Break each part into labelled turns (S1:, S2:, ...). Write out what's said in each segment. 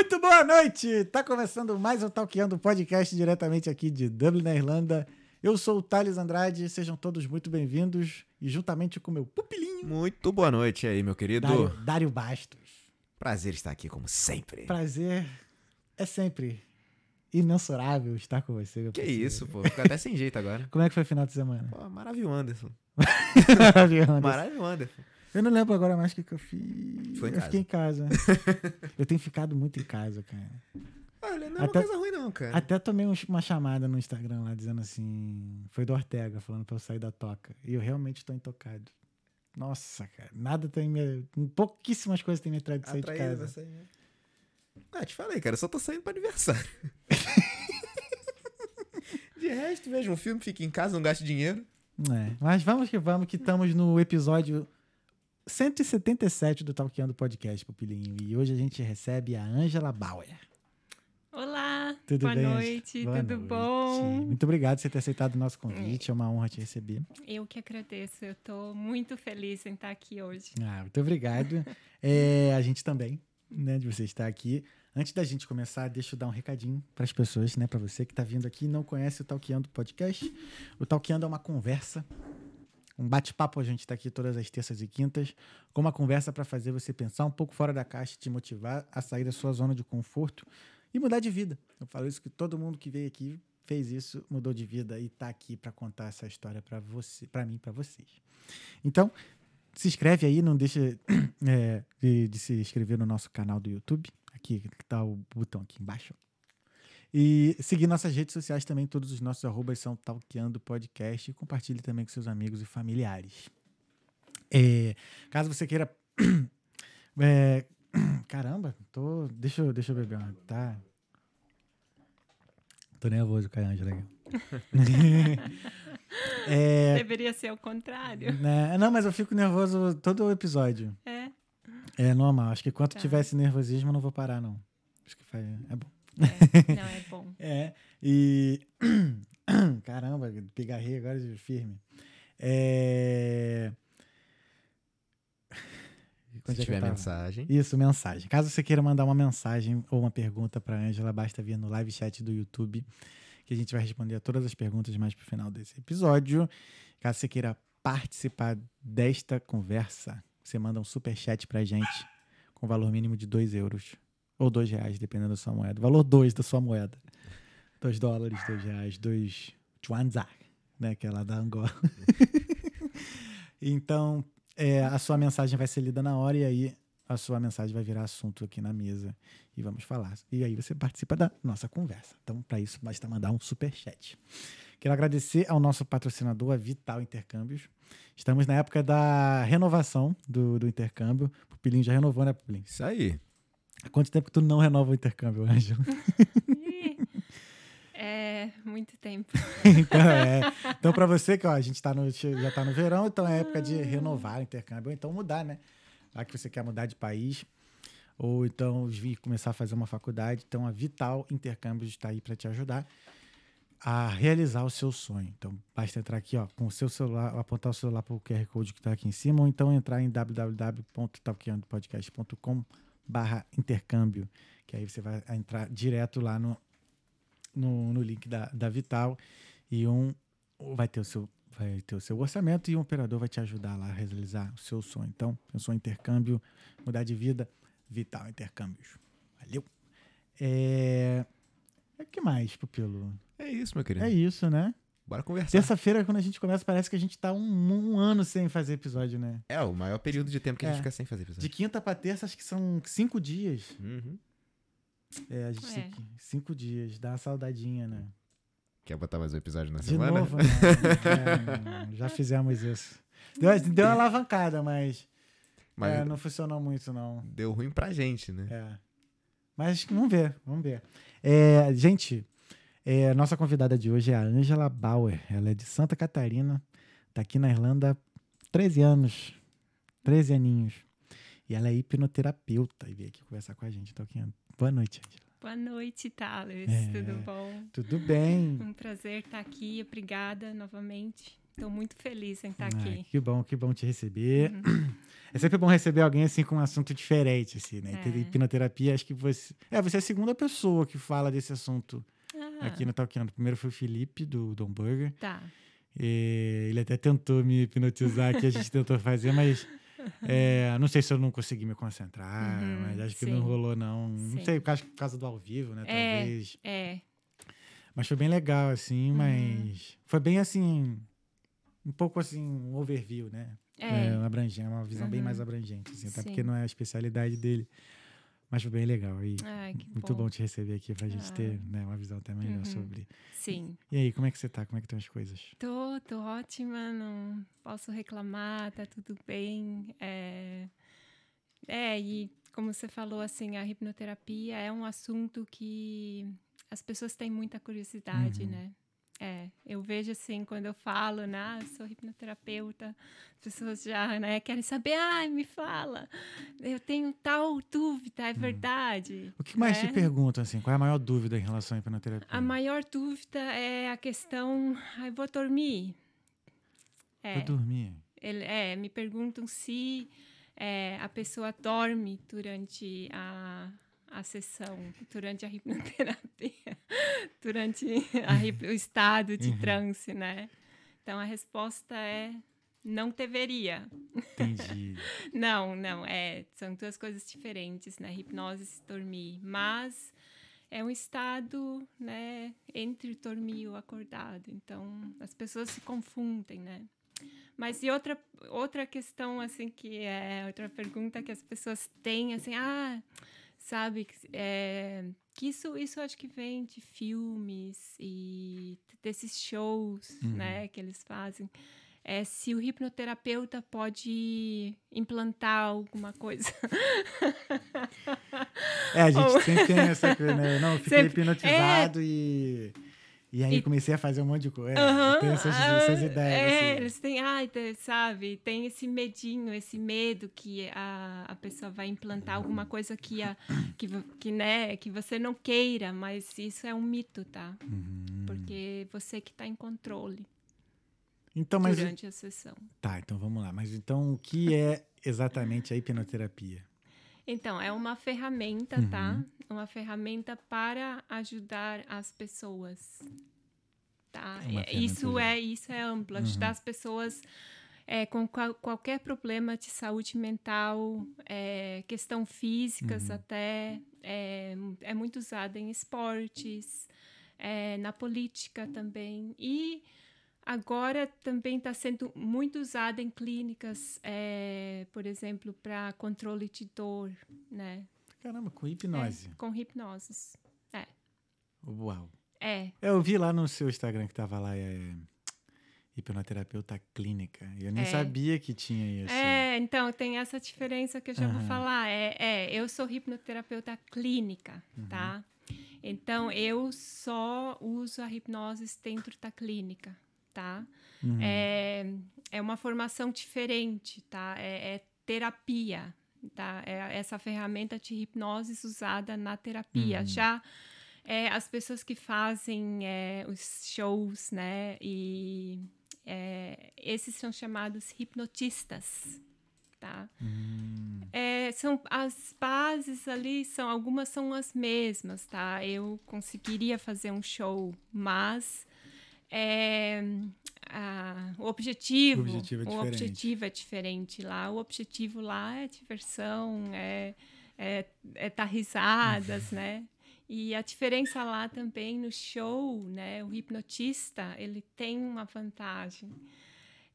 S1: Muito boa noite! Tá começando mais um Talkeando podcast diretamente aqui de Dublin, na Irlanda. Eu sou o Thales Andrade, sejam todos muito bem-vindos e juntamente com meu pupilinho,
S2: Muito boa noite aí, meu querido.
S1: Dário, Dário Bastos.
S2: Prazer estar aqui, como sempre.
S1: Prazer é sempre imensurável estar com você. meu
S2: Que
S1: parceiro.
S2: isso, pô. Fica até sem jeito agora.
S1: Como é que foi o final de semana?
S2: Pô, maravilhoso, Anderson.
S1: Maravilhoso.
S2: Maravilhoso, Anderson.
S1: Eu não lembro agora mais o que, que eu fiz.
S2: Foi em
S1: eu
S2: casa.
S1: fiquei em casa. eu tenho ficado muito em casa, cara.
S2: Olha, não é
S1: Até-
S2: uma coisa ruim não, cara.
S1: Até tomei uns- uma chamada no Instagram lá dizendo assim. Foi do Ortega falando pra eu sair da toca. E eu realmente tô intocado. Nossa, cara. Nada tem me. Pouquíssimas coisas tem me atraído de sair de casa.
S2: você, né? Ah, te falei, cara. Eu só tô saindo pra aniversário. De resto, veja um filme, fique em casa, não gaste dinheiro.
S1: É, mas vamos que vamos, que estamos no episódio 177 do Talkeando Podcast, Pupilinho. E hoje a gente recebe a Angela Bauer.
S3: Olá,
S1: Tudo
S3: boa
S1: bem?
S3: noite,
S1: Boa
S3: tudo
S1: noite.
S3: bom?
S1: Muito obrigado por você ter aceitado o nosso convite. É uma honra te receber.
S3: Eu que agradeço, eu tô muito feliz em estar aqui hoje.
S1: Ah, muito obrigado. É, a gente também, né, de você estar aqui. Antes da gente começar, deixa eu dar um recadinho para as pessoas, né, para você que está vindo aqui e não conhece o Talkeando Podcast. O Talkeando é uma conversa, um bate-papo. A gente está aqui todas as terças e quintas, com uma conversa para fazer você pensar um pouco fora da caixa, e te motivar a sair da sua zona de conforto e mudar de vida. Eu falo isso que todo mundo que veio aqui fez isso, mudou de vida e está aqui para contar essa história para você, para mim, para vocês. Então, se inscreve aí, não deixa é, de, de se inscrever no nosso canal do YouTube. Aqui tá o botão aqui embaixo. E seguir nossas redes sociais também, todos os nossos arrobas são Talkeando Podcast. E compartilhe também com seus amigos e familiares. É, caso você queira. é, caramba, tô. Deixa eu, deixa eu beber uma. Tá. Tô nervoso com a Ângela aqui. é,
S3: Deveria ser o contrário.
S1: né, não, mas eu fico nervoso todo o episódio.
S3: É,
S1: É normal. Acho que quando
S3: Tá.
S1: tiver esse nervosismo, eu não vou parar, não. Acho que faz, é bom.
S3: É, não é bom.
S1: É. E. Caramba, pigarrei agora de firme. É. Onde
S2: Se
S1: é
S2: tiver mensagem.
S1: Isso, mensagem. Caso você queira mandar uma mensagem ou uma pergunta para Ângela, basta vir no live chat do YouTube, que a gente vai responder a todas as perguntas mais pro final desse episódio. Caso você queira participar desta conversa, você manda um super chat pra gente com valor mínimo de 2 euros ou 2 reais, dependendo da sua moeda. Valor 2 da sua moeda. 2 dólares, 2 reais, 2 chuanza, né, que é lá da Angola. então, é, a sua mensagem vai ser lida na hora e aí a sua mensagem vai virar assunto aqui na mesa e vamos falar. E aí você participa da nossa conversa. Então, para isso, basta mandar um super chat. Quero agradecer ao nosso patrocinador, a Vital Intercâmbios. Estamos na época da renovação do, do intercâmbio. Pupilinho já renovou, né, Pupilinho?
S2: Isso aí.
S1: Há quanto tempo que tu não renova o intercâmbio, Ângelo?
S3: É, muito tempo.
S1: então, é. então para você que ó, a gente tá no, já está no verão, então é época de renovar o intercâmbio, ou então mudar, né? Já que você quer mudar de país, ou então vir começar a fazer uma faculdade, então a Vital Intercâmbios está aí para te ajudar a realizar o seu sonho. Então basta entrar aqui ó, com o seu celular, apontar o celular para o QR Code que está aqui em cima, ou então entrar em www.talkeandopodcast.com barra intercâmbio, que aí você vai entrar direto lá no, no, no link da, da Vital e um vai ter o seu vai ter o seu orçamento e um operador vai te ajudar lá a realizar o seu sonho. Então, pensou em intercâmbio, mudar de vida, Vital Intercâmbios. Valeu. É... O que mais, Pupilo?
S2: É isso, meu querido.
S1: É isso, né?
S2: Bora conversar.
S1: Terça-feira, quando a gente começa, parece que a gente tá um, um ano sem fazer episódio, né?
S2: É o maior período de tempo que a
S1: É.
S2: gente fica sem fazer episódio.
S1: De quinta pra terça, acho que são cinco dias.
S2: Uhum.
S1: É, a gente
S3: É.
S1: tem que- cinco dias. Dá uma saudadinha, né?
S2: Quer botar mais um episódio na
S1: De
S2: semana?
S1: novo, não. É, já fizemos isso. Deu, deu uma alavancada, mas,
S2: Mas
S1: é, não funcionou muito, não.
S2: deu ruim pra gente, né?
S1: É. Mas vamos ver, vamos ver. É, gente, é, nossa convidada de hoje é a Angela Bauer. Ela é de Santa Catarina, tá aqui na Irlanda há 13 anos. 13 aninhos. E ela é hipnoterapeuta e veio aqui conversar com a gente. Então, aqui, boa noite, Angela.
S3: Boa noite, Thales.
S1: É.
S3: Tudo bom?
S1: Tudo bem?
S3: Um prazer estar aqui. Obrigada novamente. estou muito feliz em estar
S1: Ah,
S3: aqui.
S1: que bom, que bom te receber. É sempre bom receber alguém assim com um assunto diferente, assim, né?
S3: É.
S1: Hipnoterapia, acho que você. É, você é a segunda pessoa que fala desse assunto aqui no Talkando. Primeiro foi o Felipe, do Dom Burger.
S3: Tá.
S1: E ele até tentou me hipnotizar que a gente tentou fazer, mas é, não sei se eu não consegui me concentrar,
S3: Uhum,
S1: mas acho que
S3: sim.
S1: não rolou, não. Não
S3: Sim.
S1: sei, por causa, por causa do ao vivo, né?
S3: É.
S1: Talvez.
S3: É.
S1: Mas foi bem legal, assim,
S3: Uhum.
S1: mas foi bem assim. Um pouco assim, um overview, né?
S3: É.
S1: É, uma abrangente, uma visão bem
S3: Uhum.
S1: mais abrangente, assim, até
S3: Sim.
S1: porque não é a especialidade dele. Mas foi bem legal. E
S3: Ai,
S1: muito bom. te receber aqui pra gente
S3: Ah.
S1: ter né, uma visão até melhor
S3: Uhum.
S1: sobre.
S3: Sim.
S1: E aí, como é que você tá? Como é que estão as coisas?
S3: Tô, tô ótima, não posso reclamar, tá tudo bem. É, é, e como você falou, assim, a hipnoterapia é um assunto que as pessoas têm muita curiosidade,
S1: Uhum.
S3: né? É, eu vejo assim, quando eu falo, né, ah, sou hipnoterapeuta, as pessoas já, né, querem saber, ai, me fala, eu tenho tal dúvida, é verdade.
S1: O que mais
S3: né?
S1: te perguntam, assim? Qual é a maior dúvida em relação à hipnoterapia?
S3: A maior dúvida é a questão, ai, vou dormir. É.
S1: Pra dormir.
S3: Ele- é, me perguntam se é, a pessoa dorme durante a, a sessão, durante a hipnoterapia, durante a o estado de
S1: Uhum.
S3: transe, né? Então a resposta é não deveria.
S1: Entendi.
S3: Não, não, é, são duas coisas diferentes, né? Hipnose e dormir, mas é um estado, né, entre dormir e o acordado. Então, as pessoas se confundem, né? Mas e outra outra questão assim que é outra pergunta que as pessoas têm assim, ah, sabe, que, é, que isso isso acho que vem de filmes e desses shows,
S1: Uhum.
S3: né, que eles fazem é se o hipnoterapeuta pode implantar alguma coisa.
S1: É, a gente
S3: Ou-
S1: sempre tem essa coisa, né? Não, eu fiquei
S3: Sempre-
S1: hipnotizado e. E aí
S3: E-
S1: comecei a fazer um monte de coisa.
S3: Aham,
S1: tem essas,
S3: ah,
S1: essas ideias.
S3: É,
S1: assim.
S3: eles têm, ai, sabe, tem esse medinho, esse medo que a, a pessoa vai implantar alguma coisa que, a, que, que, né, que você não queira, mas isso é um mito, tá?
S1: Uhum.
S3: Porque você que está em controle
S1: Então, mas.
S3: durante a sessão.
S1: Tá, então vamos lá. Mas então, o que é exatamente a hipnoterapia?
S3: Então, é uma ferramenta,
S1: Uhum.
S3: tá? Uma ferramenta para ajudar as pessoas. Tá?
S1: É
S3: É, Isso é, isso é amplo. Ajudar as pessoas é, com qual- qualquer problema de saúde mental, é, questão físicas
S1: Uhum.
S3: até. É, é muito usada em esportes, é, na política também. E agora também está sendo muito usada em clínicas, é, por exemplo, para controle de dor, né?
S1: Caramba, com hipnose.
S3: É, com hipnoses.
S1: Uau.
S3: É,
S1: Eu vi lá no seu Instagram que tava lá, é. Hipnoterapeuta clínica. Eu nem
S3: É.
S1: sabia que tinha isso.
S3: é, então tem essa diferença que eu já
S1: Aham.
S3: vou falar. É, é, eu sou hipnoterapeuta clínica,
S1: Uhum.
S3: tá? Então eu só uso a hipnose dentro da clínica, tá?
S1: Uhum.
S3: É, é uma formação diferente, tá? É, é terapia, tá? É essa ferramenta de hipnose usada na terapia.
S1: Uhum.
S3: Já é, as pessoas que fazem é, os shows, né? E é, esses são chamados hipnotistas, tá?
S1: Hum,
S3: É, são as bases ali são algumas são as mesmas, tá? Eu conseguiria fazer um show, mas é, a- o objetivo,
S1: O objetivo é
S3: o
S1: diferente.
S3: objetivo é diferente lá. O objetivo lá é diversão, é é, é dar risadas, né? E a diferença lá também no show, né? O hipnotista ele tem uma vantagem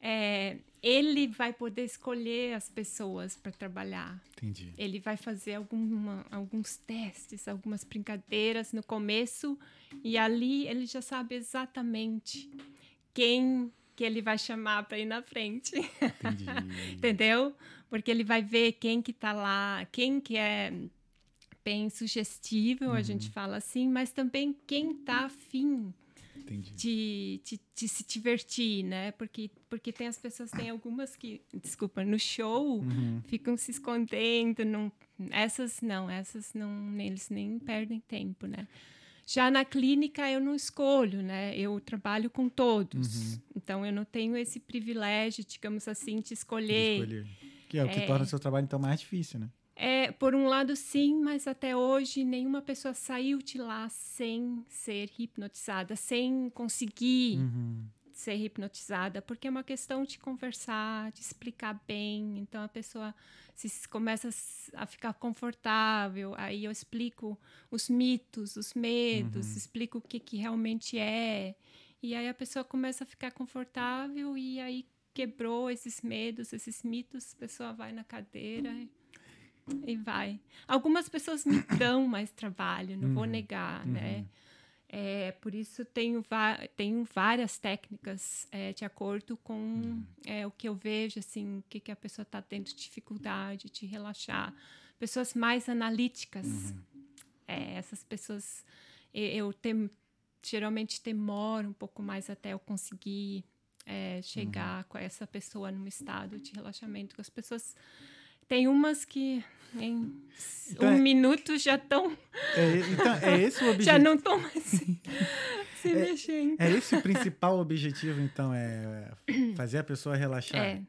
S3: é, ele vai poder escolher as pessoas para trabalhar.
S1: entendi.
S3: Ele vai fazer alguma, alguns testes, algumas brincadeiras no começo e ali ele já sabe exatamente quem que ele vai chamar para ir na frente, entendeu? Porque ele vai ver quem que tá lá, quem que é bem sugestível, a gente fala assim, mas também quem tá afim de se divertir, né? Porque, porque tem as pessoas, tem algumas que, desculpa, no show
S1: Uhum.
S3: ficam se escondendo, não, essas não, essas não, eles nem perdem tempo, né? Já na clínica eu não escolho, né? Eu trabalho com todos.
S1: Uhum.
S3: Então eu não tenho esse privilégio, digamos assim, de escolher.
S1: De escolher. Que é o que
S3: É.
S1: torna o seu trabalho então mais difícil, né?
S3: É, por um lado, sim, mas até hoje nenhuma pessoa saiu de lá sem ser hipnotizada, sem conseguir
S1: Uhum.
S3: ser hipnotizada, porque é uma questão de conversar, de explicar bem. Então a pessoa se começa a ficar confortável, aí eu explico os mitos, os medos, explico o que, que realmente é. E aí a pessoa começa a ficar confortável e aí quebrou esses medos, esses mitos, a pessoa vai na cadeira e- e vai. Algumas pessoas me dão mais trabalho, não vou negar, né? É, por isso tenho, tenho várias técnicas é, de acordo com é, o que eu vejo, assim, o que, que a pessoa está tendo dificuldade de relaxar. Pessoas mais analíticas, é, essas pessoas eu tem, geralmente demoro um pouco mais até eu conseguir é, chegar com essa pessoa num estado de relaxamento. As pessoas tem umas que em
S1: Então
S3: um
S1: é-
S3: minuto já estão
S1: É, então, é esse o objetivo.
S3: já não estão mais se, se mexendo.
S1: É esse o principal objetivo, então, é fazer a pessoa relaxar.
S3: É,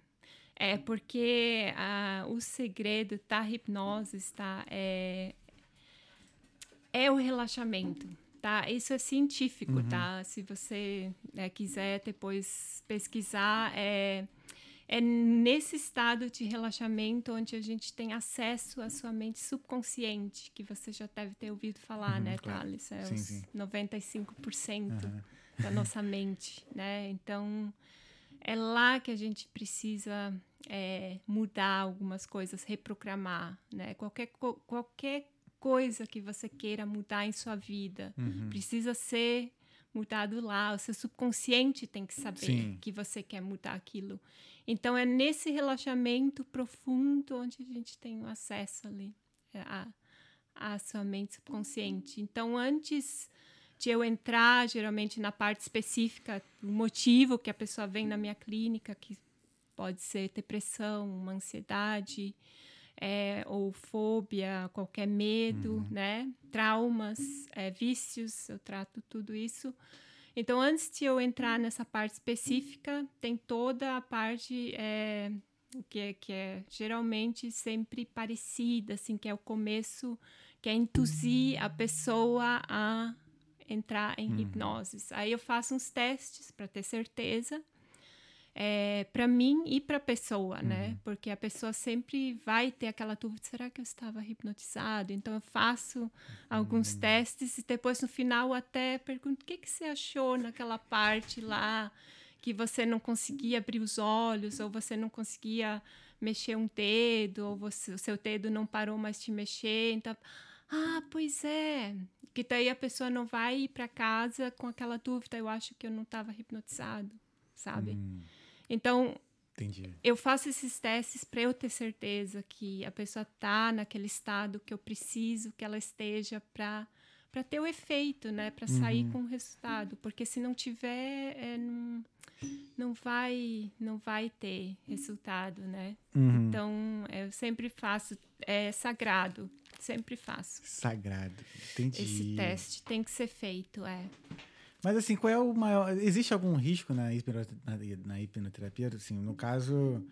S3: é porque ah, o segredo da hipnose está é, é o relaxamento, tá? Isso é científico, tá? Se você né, quiser depois pesquisar, é é nesse estado de relaxamento onde a gente tem acesso à sua mente subconsciente, que você já deve ter ouvido falar, né,
S1: claro.
S3: Thales? É
S1: Sim,
S3: os
S1: sim.
S3: 95%
S1: Aham.
S3: da nossa mente, né? Então, é lá que a gente precisa é, mudar algumas coisas, reprogramar, né? Qualquer, qualquer coisa que você queira mudar em sua vida
S1: Uhum.
S3: precisa ser mudado lá. O seu subconsciente tem que saber
S1: Sim.
S3: que você quer mudar aquilo. Então, é nesse relaxamento profundo onde a gente tem o acesso ali é, à, à sua mente subconsciente. Então, antes de eu entrar, geralmente, na parte específica, o motivo que a pessoa vem na minha clínica, que pode ser depressão, uma ansiedade, é, ou fobia, qualquer medo, né? Traumas, é, vícios, eu trato tudo isso. Então, antes de eu entrar nessa parte específica, tem toda a parte é, que, é, que é geralmente sempre parecida, assim, que é o começo, que é induzir a pessoa a entrar em hipnose. Aí eu faço uns testes para ter certeza é, para mim e para a pessoa, né? Porque a pessoa sempre vai ter aquela dúvida: será que eu estava hipnotizado? Então eu faço alguns testes e depois no final até pergunto: o que, que você achou naquela parte lá que você não conseguia abrir os olhos ou você não conseguia mexer um dedo ou você, o seu dedo não parou mais de mexer? Então, ah, pois é. Que daí a pessoa não vai ir para casa com aquela dúvida: eu acho que eu não estava hipnotizado, sabe?
S1: Hum,
S3: Então,
S1: entendi.
S3: eu faço esses testes para eu ter certeza que a pessoa tá naquele estado que eu preciso que ela esteja para para ter o efeito, né, para sair com o resultado, porque se não tiver, é, não, não vai não vai ter resultado, né?
S1: Uhum.
S3: Então, eu sempre faço é sagrado, sempre faço.
S1: Sagrado. Entendi.
S3: Esse teste tem que ser feito, é.
S1: Mas assim, qual é o maior. Existe algum risco na, na, hipnoterapia? Assim, no caso,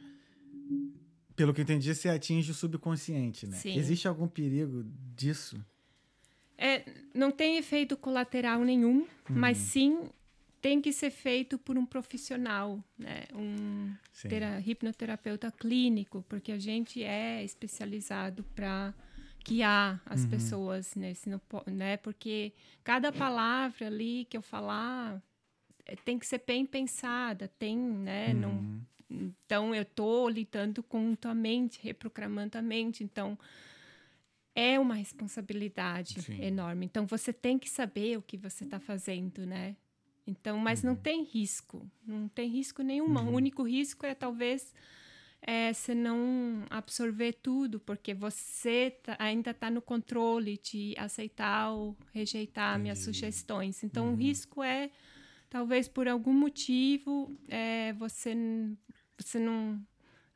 S1: pelo que eu entendi, você atinge o subconsciente, né?
S3: Sim.
S1: Existe algum perigo disso?
S3: É, não tem efeito colateral nenhum, mas sim tem que ser feito por um profissional, né? Um hipnoterapeuta clínico, porque a gente é especializado para guiar as pessoas nesse, não né? Porque cada palavra ali que eu falar eh, tem que ser bem pensada, tem, né? Não,
S1: Uhum.
S3: então, eu estou lidando com tua mente, reprogramando a mente. Então, é uma responsabilidade
S1: Sim.
S3: enorme. Então, você tem que saber o que você está fazendo, né? Então, mas não tem risco. Não tem risco nenhum. O único risco é, talvez, é, você não absorver tudo, porque você tá- ainda está no controle de aceitar ou rejeitar minhas
S1: Entendi.
S3: sugestões. Então, o risco é, talvez por algum motivo, é, você, você não.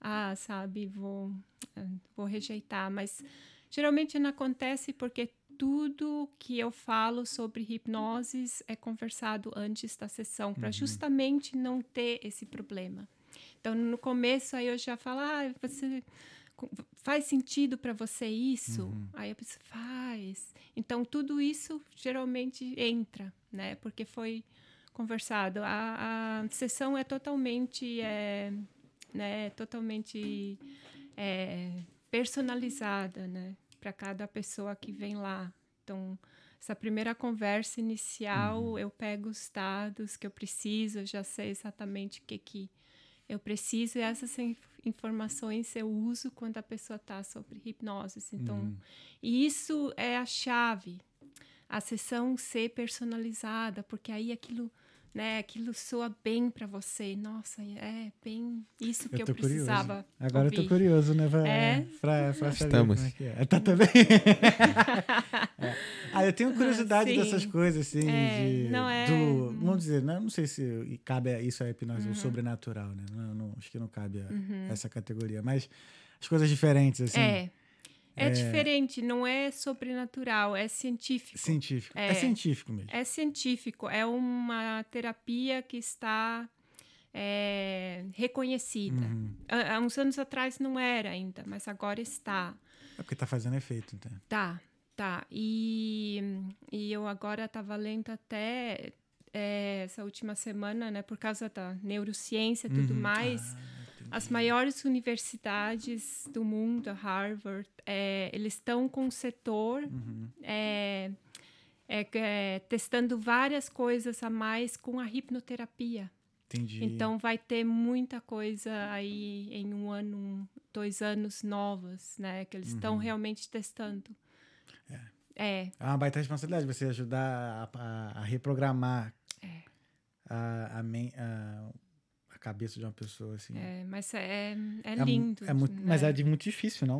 S3: Ah, sabe, vou, eh, vou rejeitar. Mas geralmente não acontece porque tudo que eu falo sobre hipnoses é conversado antes da sessão, para
S1: Uhum.
S3: justamente não ter esse problema. Então, no começo, aí eu já falo, ah, você faz sentido para você isso?
S1: Uhum.
S3: Aí a pessoa faz. Então, tudo isso geralmente entra, né? Porque foi conversado. A, a sessão é totalmente, é, né? Totalmente é, personalizada, né? Para cada pessoa que vem lá. Então, essa primeira conversa inicial, eu pego os dados que eu preciso, eu já sei exatamente o que que eu preciso essas in- informações eu uso quando a pessoa está sobre hipnose. Então, e isso é a chave. A sessão ser personalizada, porque aí aquilo, né, aquilo soa bem para você. Nossa, é bem isso que eu,
S1: tô
S3: precisava.
S1: curioso. Agora eu
S3: ouvir.
S1: tô curioso, né? Pra,
S3: É?
S1: pra, pra saber
S2: Estamos.
S1: como é que é. Tá também? É. Ah, eu tenho curiosidade
S3: Sim.
S1: dessas coisas, assim,
S3: É,
S1: de,
S3: não é-
S1: do... Vamos dizer, né? não sei se cabe a- isso a hipnose
S3: Uhum.
S1: ou sobrenatural, né? Não, não- acho que não cabe a essa categoria. Mas as coisas diferentes, assim,
S3: É. É, diferente, não é sobrenatural, é científico.
S1: científico. É.
S3: É.
S1: científico mesmo.
S3: É científico, é uma terapia que está é, reconhecida.
S1: Uhum.
S3: Há, há uns anos atrás não era ainda, mas agora está.
S1: É porque tá fazendo efeito, então.
S3: Tá, tá. E, e eu agora estava lendo até é, essa última semana, né, por causa da neurociência e tudo
S1: Uhum.
S3: mais.
S1: Ah.
S3: As maiores universidades do mundo, a Harvard, é, eles estão com um setor
S1: Uhum.
S3: é, é, é, testando várias coisas a mais com a hipnoterapia.
S1: Entendi.
S3: Então vai ter muita coisa aí em um ano, um, dois anos novas, né? Que eles estão realmente testando. É.
S1: É uma baita responsabilidade você ajudar a, a- a reprogramar
S3: É.
S1: a, a, a- a cabeça de uma pessoa, assim.
S3: É, mas é, é
S1: mu-
S3: lindo.
S1: é muito-
S3: né?
S1: Mas é de muito difícil, não?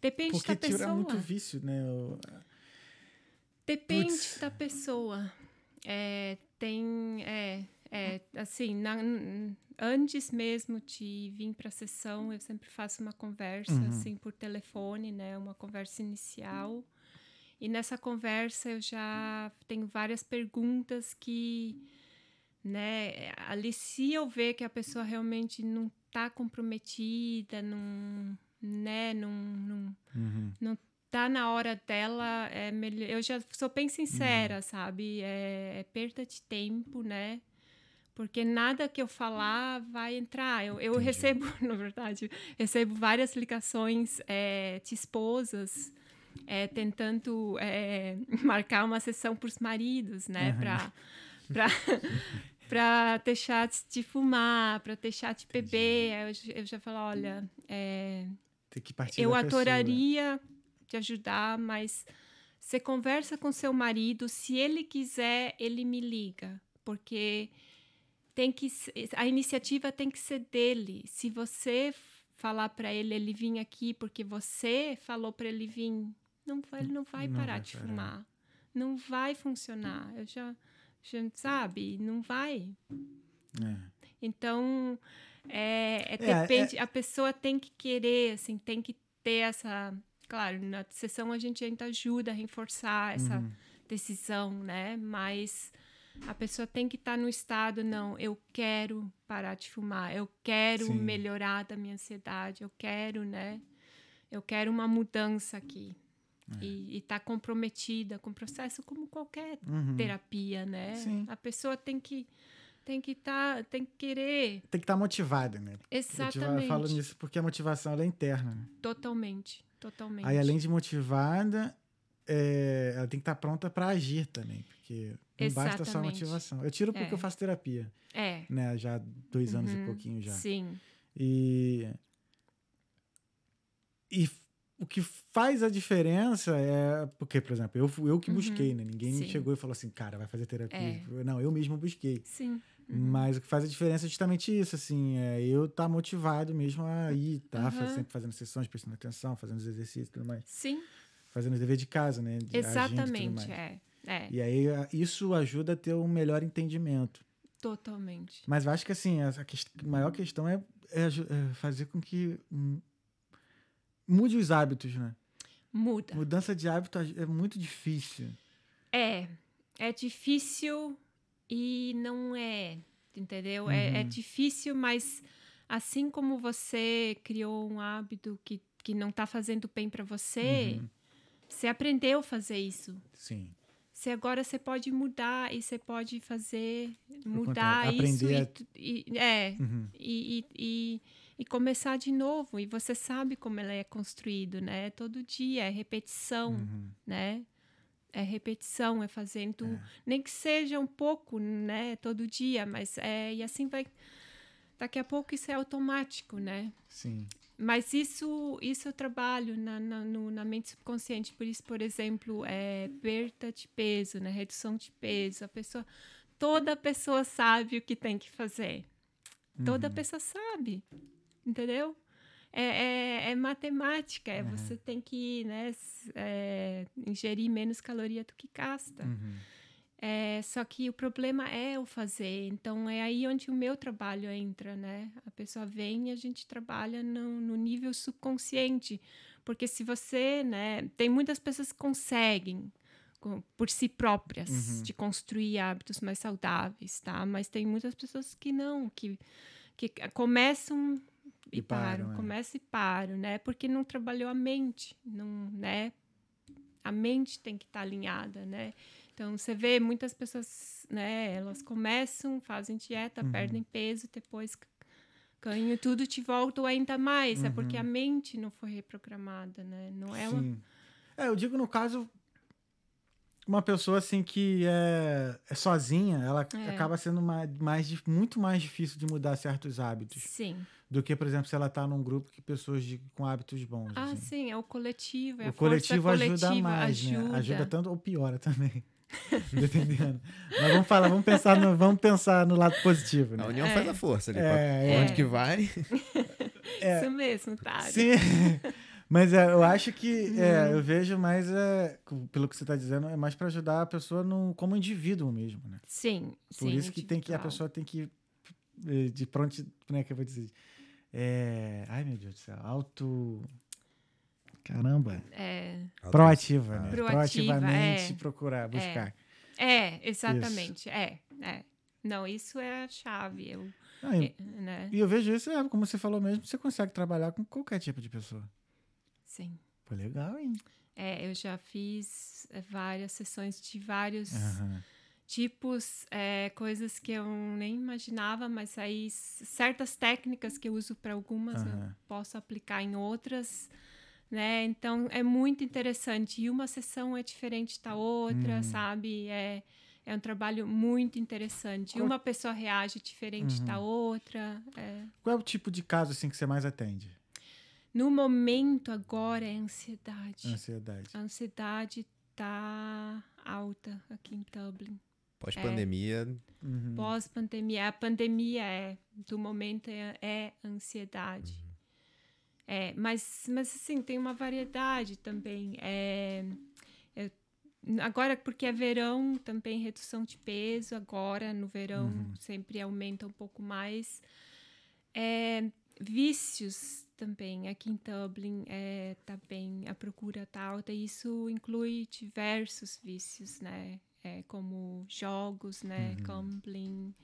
S3: Depende
S1: Porque
S3: da pessoa.
S1: tira muito vício, né? O-
S3: Depende
S1: Puts.
S3: da pessoa. É, tem, é, é, assim, na- antes mesmo de vir para a sessão, eu sempre faço uma conversa,
S1: Uhum.
S3: assim, por telefone, né? Uma conversa inicial. E nessa conversa eu já tenho várias perguntas que, né? Ali, se eu ver que a pessoa realmente não está comprometida, não, né? Não, não,
S1: Uhum.
S3: tá na hora dela, é melhor. Eu já sou bem sincera, sabe? É, é perda de tempo, né? Porque nada que eu falar vai entrar. Eu, eu recebo, na verdade, recebo várias ligações é, de esposas é, tentando é, marcar uma sessão para os maridos, né?
S1: Aham.
S3: Pra, pra, pra deixar de- de fumar, para deixar de beber. Eu, eu já falo, olha, é, eu adoraria te ajudar, mas você conversa com seu marido, se ele quiser, ele me liga, porque tem que a iniciativa tem que ser dele. Se você falar para ele ele vir aqui porque você falou para ele vir, não ele não vai
S1: Não
S3: parar
S1: vai
S3: de
S1: parar.
S3: fumar. Não vai funcionar. Eu já, já sabe, não vai.
S1: É.
S3: Então, é, é,
S1: É,
S3: depende, a pessoa tem que querer, assim, tem que ter essa. Claro, na sessão a gente ainda ajuda a reforçar essa
S1: Uhum.
S3: decisão, né? Mas a pessoa tem que estar no estado, não, eu quero parar de fumar, eu quero
S1: Sim.
S3: melhorar da minha ansiedade, eu quero, né? Eu quero uma mudança aqui.
S1: É.
S3: E estar comprometida com o processo como qualquer
S1: Uhum.
S3: terapia, né?
S1: Sim.
S3: A pessoa tem que tem que estar, tem que querer.
S1: Tem que estar motivada, né?
S3: Exatamente.
S1: Eu falo nisso porque a motivação é interna. né?
S3: Totalmente, totalmente.
S1: Aí, além de motivada, é, ela tem que estar pronta para agir também. Porque não basta só a
S3: Exatamente.
S1: motivação. Eu tiro porque
S3: É.
S1: eu faço terapia,
S3: É.
S1: né? Já há dois anos e
S3: Uhum.
S1: pouquinho já.
S3: Sim.
S1: E, e o que faz a diferença é. Porque, por exemplo, eu, eu que
S3: Uhum.
S1: busquei, né? Ninguém
S3: Sim.
S1: chegou e falou assim, cara, vai fazer terapia.
S3: É.
S1: Não, eu mesmo busquei.
S3: Sim.
S1: Mas o que faz a diferença é justamente isso, assim, é eu estar motivado mesmo a ir, tá?
S3: Uhum.
S1: Sempre fazendo sessões, prestando atenção, fazendo os exercícios e tudo mais.
S3: Sim.
S1: Fazendo os deveres de casa, né? De
S3: Exatamente. É. É.
S1: E aí isso ajuda a ter um melhor entendimento.
S3: Totalmente.
S1: Mas eu acho que assim, a, a ques- a maior questão é, é é fazer com que hum, mude os hábitos, né?
S3: Muda.
S1: Mudança de hábito é muito difícil.
S3: É. É difícil e não é. Entendeu? É, é
S1: Uhum.
S3: difícil, mas assim como você criou um hábito que, que não está fazendo bem para você,
S1: Uhum.
S3: você aprendeu a fazer isso.
S1: Sim.
S3: Você agora você pode mudar e você pode fazer mudar isso e,
S1: a-
S3: tu- e- é
S1: Uhum.
S3: e, e, e, e começar de novo e você sabe como ele é construído né todo dia é repetição
S1: Uhum.
S3: né é repetição é fazendo
S1: É.
S3: nem que seja um pouco né todo dia mas é e assim vai daqui a pouco isso é automático né
S1: Sim.
S3: mas isso, isso eu trabalho na, na, no- na mente subconsciente. Por isso, por exemplo, é perda de peso, né? redução de peso. A pessoa, toda pessoa sabe o que tem que fazer. Toda
S1: Uhum.
S3: pessoa sabe, entendeu? É, é, é matemática. É, Você tem que né, é, ingerir menos caloria do que gasta.
S1: Uhum.
S3: É, só que o problema é o fazer. Então é aí onde o meu trabalho entra, né? A pessoa vem e a gente trabalha no, no nível subconsciente. Porque se você, né? Tem muitas pessoas que conseguem com- por si próprias
S1: Uhum.
S3: de construir hábitos mais saudáveis, tá? Mas tem muitas pessoas que não, que, que começam e,
S1: E param,
S3: param,
S1: é.
S3: começam e param, né? Porque não trabalhou a mente, não, né? A mente tem que estar alinhada, né? Então você vê muitas pessoas, né? Elas começam, fazem dieta,
S1: Uhum.
S3: perdem peso, depois ganham tudo, te voltam ainda mais. É porque a mente não foi reprogramada, né? Não é uma.
S1: Uhum. Sim. É, eu digo no caso uma pessoa assim que é, é sozinha, ela
S3: É.
S1: acaba sendo mais, mais muito mais difícil de mudar certos hábitos
S3: Sim.
S1: do que, por exemplo, se ela tá num grupo que pessoas de- com hábitos bons.
S3: Ah,
S1: assim.
S3: sim, é o coletivo, é
S1: O
S3: a
S1: coletivo
S3: força
S1: ajuda
S3: coletiva,
S1: mais, né?
S3: ajuda.
S1: Ajuda tanto ou piora também. Entendendo? Mas vamos falar, vamos pensar no, vamos pensar no lado positivo,
S2: A
S1: né?
S2: união
S3: É.
S2: faz a força ali.
S1: É,
S2: pra-
S1: é.
S2: Onde que vai?
S3: Isso mesmo, tá?
S1: Sim. Mas é, eu acho que
S3: Uhum.
S1: é, eu vejo mais, é, pelo que você está dizendo, é mais para ajudar a pessoa no, como indivíduo mesmo, né?
S3: Sim,
S1: Por
S3: sim,
S1: isso que tem que a pessoa tem que eh, de pronto, como é que eu vou dizer? É, ai meu Deus do céu, auto Caramba,
S3: É,
S1: proativa, né?
S3: Proativa,
S1: Proativamente
S3: é.
S1: procurar, buscar.
S3: é, exatamente. É, é. Não, isso é a chave. Eu,
S1: Ah, e,
S3: é, né?
S1: e eu vejo isso, é, como você falou mesmo, você consegue trabalhar com qualquer tipo de pessoa.
S3: Sim.
S1: Pô, legal, hein?
S3: É, eu já fiz é, várias sessões de vários
S1: Aham.
S3: tipos, é, coisas que eu nem imaginava, mas aí certas técnicas que eu uso para algumas eu
S1: Aham.
S3: posso aplicar em outras, né? Então é muito interessante. E uma sessão é diferente da outra,
S1: Uhum.
S3: sabe? É, é um trabalho muito interessante.
S1: Qual-
S3: uma pessoa reage diferente
S1: Uhum.
S3: da outra. é.
S1: Qual é o tipo de caso assim que você mais atende?
S3: No momento agora é ansiedade.
S1: Ansiedade.
S3: A ansiedade tá alta aqui em Dublin.
S2: Pós-pandemia,
S1: Uhum.
S3: Pós-pandemia, a pandemia é, do momento é, é ansiedade. É, mas, mas assim, tem uma variedade também. É, é, agora, porque é verão, também redução de peso, agora no verão
S1: Uhum.
S3: sempre aumenta um pouco mais. É, vícios também, aqui em Dublin é, tá bem, a procura tá alta, e isso inclui diversos vícios, né? É, como jogos, né? Gambling,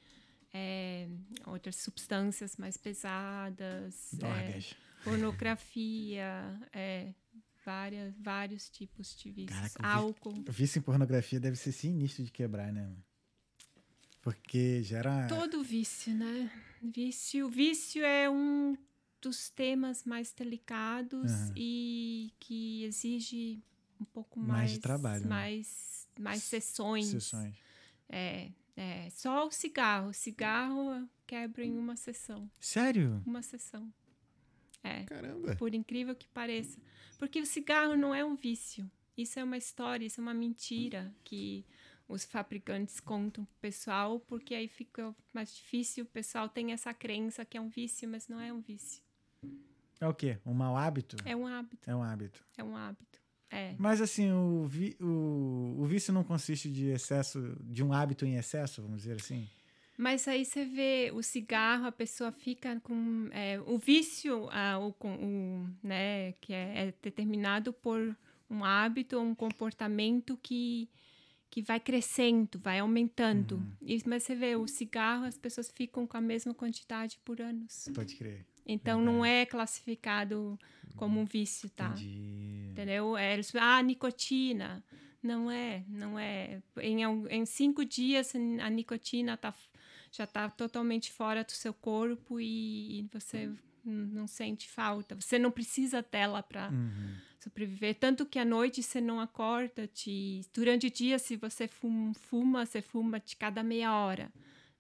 S3: é, outras substâncias mais pesadas, é, pornografia, é, várias, vários tipos de vícios.
S1: Caraca,
S3: Álcool.
S1: Vício em pornografia deve ser sinistro de quebrar, né? Porque gera.
S3: Todo vício, né? Vício, vício é um dos temas mais delicados
S1: Aham.
S3: e que exige um pouco
S1: Mais
S3: mais
S1: de trabalho, né?
S3: mais, mais sessões.
S1: Sessões.
S3: É, é, só o cigarro, cigarro quebra em uma sessão,
S1: Sério?
S3: uma sessão. É,
S2: caramba.
S3: por incrível que pareça, porque o cigarro não é um vício. Isso é uma história, isso é uma mentira que os fabricantes contam pro pessoal, porque aí fica mais difícil. O pessoal tem essa crença que é um vício, mas não é um vício.
S1: É o quê? Um mau hábito?
S3: É um hábito,
S1: É um hábito.
S3: é um hábito. É.
S1: Mas assim, o, vi- o, o vício não consiste de excesso, de um hábito em excesso, vamos dizer assim?
S3: Mas aí você vê o cigarro, a pessoa fica com é, o vício, ah, o, o, né, que é, é determinado por um hábito, um comportamento que que vai crescendo, vai aumentando.
S1: Uhum.
S3: E, mas você vê, o cigarro, as pessoas ficam com a mesma quantidade por anos.
S1: Pode crer.
S3: Então, não é classificado como um vício, tá?
S1: Entendi.
S3: Entendeu? É, ah, nicotina. Não é, não é. Em, em cinco dias, a nicotina tá, já está totalmente fora do seu corpo e, e você não sente falta. Você não precisa dela para
S1: Uhum.
S3: sobreviver. Tanto que à noite você não acorda. Te... Durante o dia, se você fum- fuma, você fuma de cada meia hora.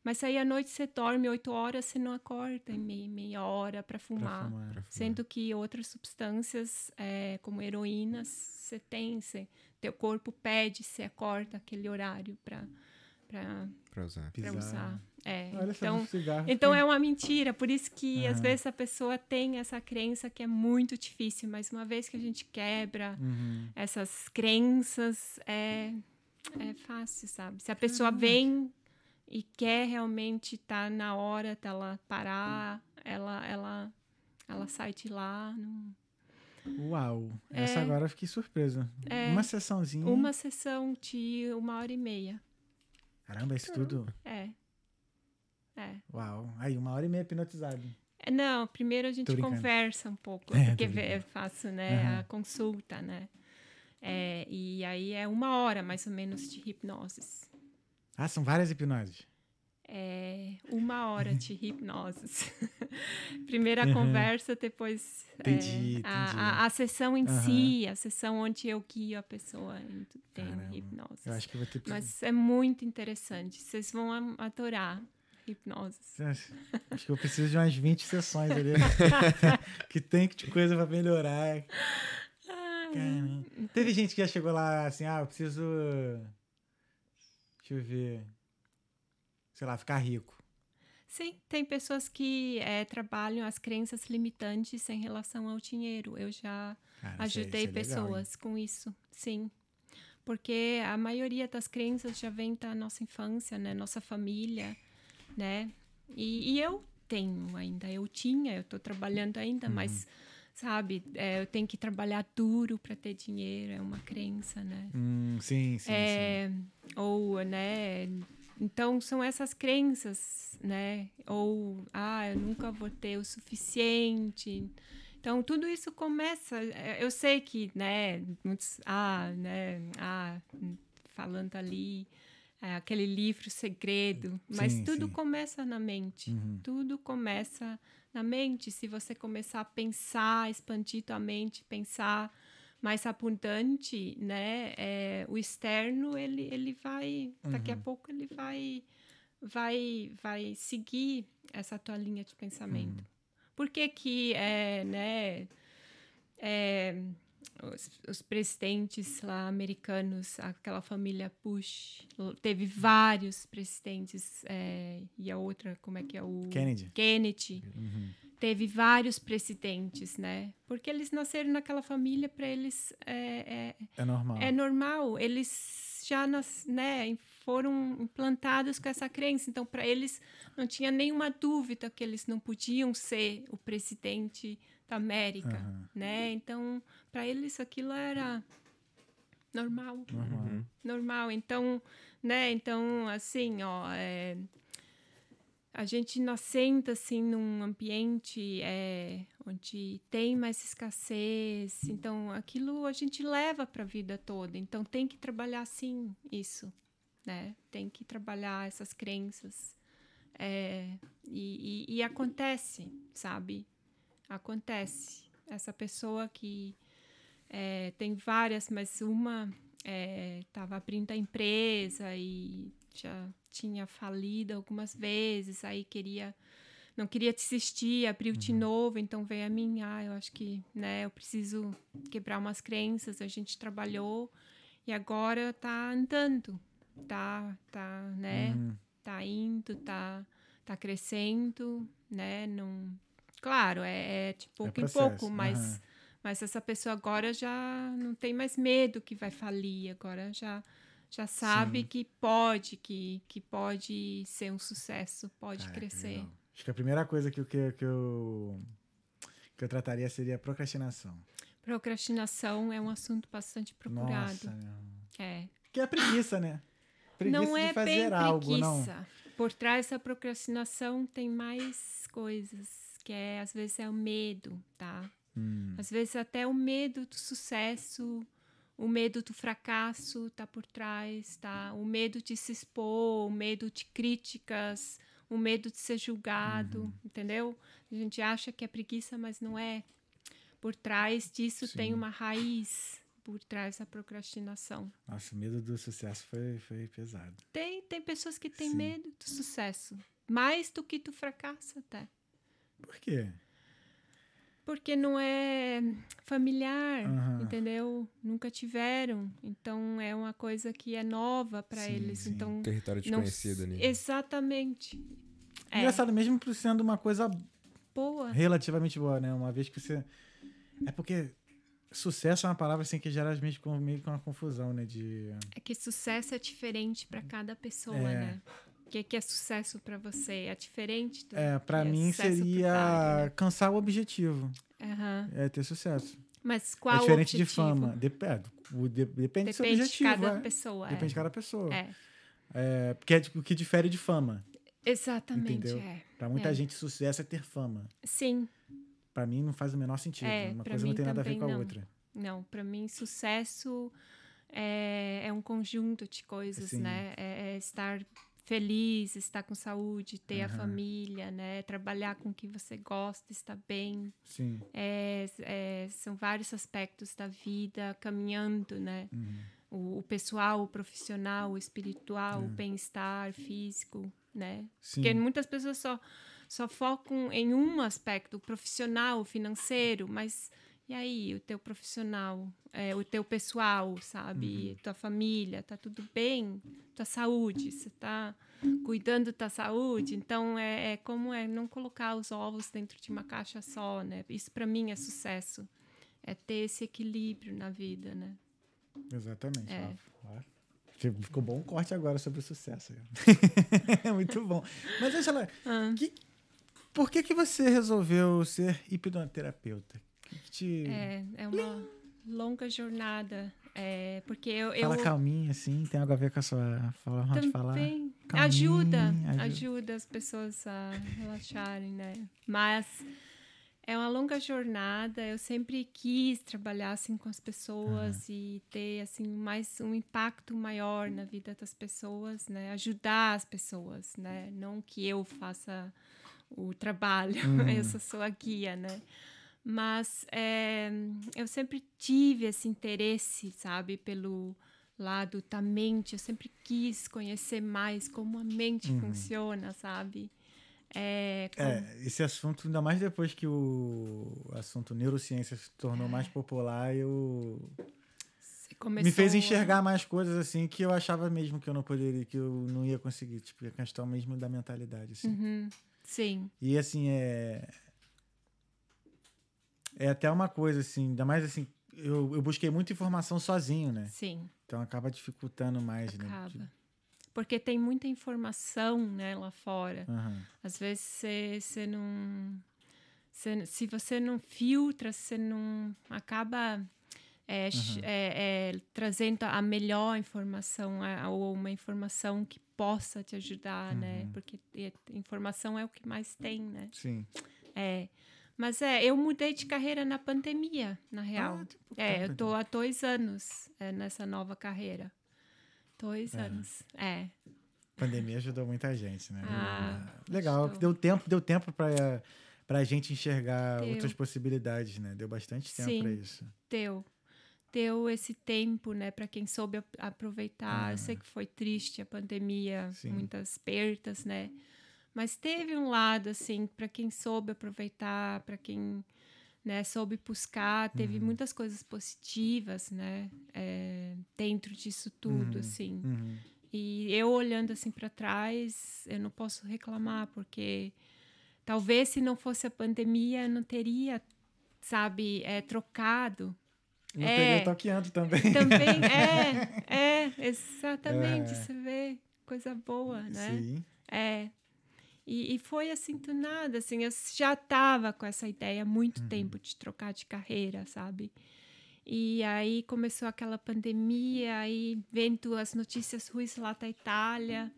S3: Mas aí à noite você dorme oito horas, você não acorda em meia, meia hora para
S1: Pra
S3: fumar.
S1: fumar.
S3: Sendo que outras substâncias, é, como heroína, você tem, você, teu corpo pede, você acorda aquele horário para
S2: Pra usar.
S3: para
S1: Bizarro.
S3: usar. É,
S1: Olha
S3: então,
S1: cigarro.
S3: então é uma mentira, por isso que às
S1: Aham.
S3: vezes a pessoa tem essa crença que é muito difícil, mas uma vez que a gente quebra
S1: Uhum.
S3: essas crenças, é, é fácil, sabe? Se a pessoa vem e quer realmente estar na hora dela parar, ela, ela, ela sai de lá. não-
S1: Uau. Essa
S3: É.
S1: agora eu fiquei surpresa.
S3: É.
S1: Uma sessãozinha.
S3: Uma sessão de uma hora e meia.
S1: Caramba, isso tudo.
S3: É. É.
S1: Uau. Aí, uma hora e meia hipnotizado.
S3: É, Não, primeiro a gente conversa um pouco,
S1: É,
S3: porque eu faço né,
S1: Aham.
S3: a consulta, né? É, e aí é uma hora mais ou menos de hipnose.
S1: Ah, são várias hipnoses.
S3: É uma hora de hipnose. Primeira
S1: Uhum.
S3: conversa, depois é,
S1: Entendi,
S3: a,
S1: entendi.
S3: a, a sessão em
S1: Aham.
S3: si, a sessão onde eu guio a pessoa em, em
S1: Caramba.
S3: hipnose.
S1: Eu acho que vou ter.
S3: Mas é muito interessante. Vocês vão adorar hipnose.
S1: Acho que eu preciso de umas 20 sessões ali. que tem coisa pra melhorar. Caramba. Teve gente que já chegou lá assim, ah, eu preciso. Deixa eu ver. Sei lá, ficar rico.
S3: Sim, tem pessoas que é, trabalham as crenças limitantes em relação ao dinheiro. Eu já
S1: Cara, isso é-
S3: ajudei
S1: isso é legal,
S3: pessoas com isso, sim. Porque a maioria das crenças já vem da nossa infância, né? Nossa família, né? E, e eu tenho ainda, eu tinha, eu estou trabalhando ainda,
S1: Uhum.
S3: mas, sabe, é, eu tenho que trabalhar duro para ter dinheiro, é uma crença, né?
S1: Hum, sim, sim, sim.
S3: É, ou, né? Então são essas crenças, né? Ou, ah, eu nunca vou ter o suficiente. Então tudo isso começa. é, Eu sei que, né? Muitos, ah, né? Ah, falando ali é, aquele livro segredo, mas
S1: Sim,
S3: tudo
S1: sim.
S3: começa na mente.
S1: Uhum.
S3: Tudo começa na mente. Se você começar a pensar, expandir tua mente, pensar mais abundante, né? é, o externo ele ele vai daqui a
S1: Uhum.
S3: pouco ele vai vai vai seguir essa tua linha de pensamento.
S1: Uhum.
S3: Por que que é, né? é, os, os presidentes lá americanos, aquela família Bush, teve vários presidentes é, e a outra, como é que é o
S1: Kennedy.
S3: Kennedy
S1: Uhum.
S3: teve vários presidentes, né? Porque eles nasceram naquela família, para eles é, é,
S1: É normal.
S3: é normal. Eles já nas, né, foram implantados com essa crença. Então, para eles, não tinha nenhuma dúvida que eles não podiam ser o presidente da América,
S1: Aham.
S3: né? Então, para eles, aquilo era normal
S1: Normal.
S3: normal. Então, né? Então, assim, ó, é, a gente nascendo assim num ambiente é, onde tem mais escassez, então aquilo a gente leva para a vida toda. Então, tem que trabalhar sim isso, né? Tem que trabalhar essas crenças. É, e, e- e acontece, sabe? Acontece. Essa pessoa que é, tem várias, mas uma estava abrindo a empresa e já tinha falido algumas vezes, aí queria não queria desistir, abriu de novo, então veio a mim, ah, eu acho que, né, eu preciso quebrar umas crenças, a gente trabalhou e agora tá andando, tá, tá, né,
S1: Uhum.
S3: tá indo, tá, tá crescendo, né, não, claro, é, é de pouco em
S1: processo,
S3: pouco, mas
S1: aham.
S3: mas essa pessoa agora já não tem mais medo que vai falir, agora já já sabe
S1: Sim.
S3: que pode, que, que pode ser um sucesso, pode
S1: Caraca,
S3: crescer.
S1: Acho que a primeira coisa que, eu- que, que eu que eu trataria seria a procrastinação.
S3: Procrastinação é um assunto bastante procurado.
S1: Nossa, meu.
S3: É.
S1: Que é preguiça, né? Preguiça
S3: não é bem
S1: algo,
S3: preguiça.
S1: não.
S3: Por trás da procrastinação tem mais coisas, que é às vezes é o medo, tá?
S1: Hum,
S3: Às vezes até o medo do sucesso, o medo do fracasso tá por trás, tá? O medo de se expor, o medo de críticas, o medo de ser julgado,
S1: Uhum.
S3: entendeu? A gente acha que é preguiça, mas não é. Por trás disso tem
S1: Sim.
S3: uma raiz por trás da procrastinação.
S1: Nossa, o medo do sucesso foi, foi pesado.
S3: Tem, tem pessoas que têm
S1: Sim.
S3: medo do sucesso, mais do que do fracasso até.
S1: Por quê?
S3: Porque não é familiar,
S1: Aham.
S3: entendeu? Nunca tiveram. Então é uma coisa que é nova para eles.
S1: sim.
S3: Então
S2: Território desconhecido ali.
S3: Exatamente. É
S1: Engraçado, mesmo por sendo uma coisa
S3: boa.
S1: relativamente boa, né? Uma vez que você. É porque sucesso é uma palavra assim que gera meio que uma confusão, né? De.
S3: É que sucesso é diferente para cada pessoa,
S1: É.
S3: né? O que, que é sucesso para você? É diferente do
S1: É, pra
S3: que é
S1: mim
S3: pro
S1: seria
S3: né?
S1: cansar o objetivo.
S3: Aham.
S1: É ter sucesso.
S3: Mas qual
S1: é diferente de
S3: objetivo?
S1: fama. Dep é, o de- depende do seu
S3: Depende de
S1: objetivo.
S3: cada
S1: é.
S3: pessoa.
S1: Depende de
S3: é.
S1: cada pessoa.
S3: É.
S1: É, porque é tipo, o que difere de fama.
S3: Exatamente, é.
S1: Pra muita
S3: É.
S1: gente, sucesso é ter fama.
S3: Sim,
S1: Pra mim, não faz o menor sentido.
S3: É,
S1: Uma coisa não tem nada a ver com a
S3: não.
S1: outra.
S3: Não, para mim, sucesso é, é um conjunto de coisas,
S1: Sim.
S3: né? É, é estar feliz, estar com saúde, ter a
S1: Aham.
S3: família, né? Trabalhar com o que você gosta, estar bem.
S1: Sim.
S3: É, é, são vários aspectos da vida caminhando, né?
S1: Uhum.
S3: O, o pessoal, o profissional, o espiritual,
S1: É.
S3: o bem-estar físico, né?
S1: Sim.
S3: Porque muitas pessoas só, só focam em um aspecto, o profissional, o financeiro, mas e aí, o teu profissional, é, o teu pessoal, sabe? Tua família, tá tudo bem? Tua saúde, você tá cuidando da saúde? Então, é, é como é não colocar os ovos dentro de uma caixa só, né? Isso para mim é sucesso. É ter esse equilíbrio na vida, né?
S1: Exatamente.
S3: É.
S1: Ó. Ficou bom um corte agora sobre o sucesso. Muito bom. Mas lá.
S3: Ah.
S1: que- por que, que você resolveu ser hipnoterapeuta? Que te...
S3: É, é uma longa jornada. É, porque eu, eu
S1: Fala calminho, assim, tem algo a ver com a sua forma de falar.
S3: também ajuda,
S1: ajuda.
S3: ajuda as pessoas a relaxarem, né? Mas é uma longa jornada. Eu sempre quis trabalhar assim com as pessoas e ter assim mais um impacto maior na vida das pessoas, né? Ajudar as pessoas, né? Não que eu faça o trabalho,
S1: Uhum.
S3: eu só sou a guia, né? Mas é, eu sempre tive esse interesse, sabe, pelo lado da mente. Eu sempre quis conhecer mais como a mente
S1: Uhum.
S3: funciona, sabe? É, como-
S1: É, esse assunto, ainda mais depois que o assunto neurociência se tornou mais popular, eu
S3: começou
S1: me fez enxergar mais coisas assim que eu achava mesmo que eu não poderia, que eu não ia conseguir, tipo, a questão mesmo da mentalidade, assim.
S3: Uhum, sim,
S1: E assim, é. É até uma coisa, assim, ainda mais assim, eu, eu busquei muita informação sozinho, né?
S3: sim,
S1: Então acaba dificultando mais, né?
S3: acaba. Porque tem muita informação, né, lá fora.
S1: Aham.
S3: Às vezes você, não. você- se você não filtra, você não acaba é, ch- é, é, trazendo a melhor informação a- ou uma informação que possa te ajudar, né? Porque é, informação é o que mais tem, né?
S1: Sim.
S3: É. Mas é, eu mudei de carreira na pandemia, na real.
S1: Ah, pouco
S3: é, eu tô há dois anos é, nessa nova carreira. Dois
S1: É.
S3: anos. É.
S1: A pandemia ajudou muita gente, né?
S3: Ah,
S1: Legal,
S3: ajudou.
S1: deu tempo, deu tempo para pra gente enxergar
S3: Deu.
S1: outras possibilidades, né? Deu bastante tempo para isso.
S3: deu deu esse tempo, né, para quem soube ap- aproveitar. Eu sei que foi triste a pandemia,
S1: Ah. Sim.
S3: muitas perdas, né? Mas teve um lado assim para quem soube aproveitar, para quem né, soube buscar, teve
S1: Uhum.
S3: muitas coisas positivas, né, é, dentro disso tudo,
S1: Uhum.
S3: assim.
S1: Uhum.
S3: E eu olhando assim para trás, eu não posso reclamar porque talvez se não fosse a pandemia, eu não teria, sabe, é, trocado
S1: Não
S3: É.
S1: teria toqueando também.
S3: também é, é, exatamente.
S1: É.
S3: Você vê coisa boa, né?
S1: Sim.
S3: É. E, e foi assim do nada, assim, eu já tava com essa ideia há muito
S1: Uhum.
S3: tempo de trocar de carreira, sabe? E aí começou aquela pandemia, aí vendo as notícias ruins lá da Itália.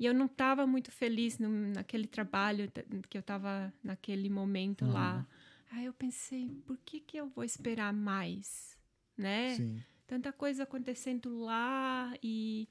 S3: E eu não estava muito feliz no, naquele trabalho que eu estava naquele momento uhum. lá. Aí eu pensei, por que, que eu vou esperar mais? Né? Sim. Tanta coisa acontecendo lá e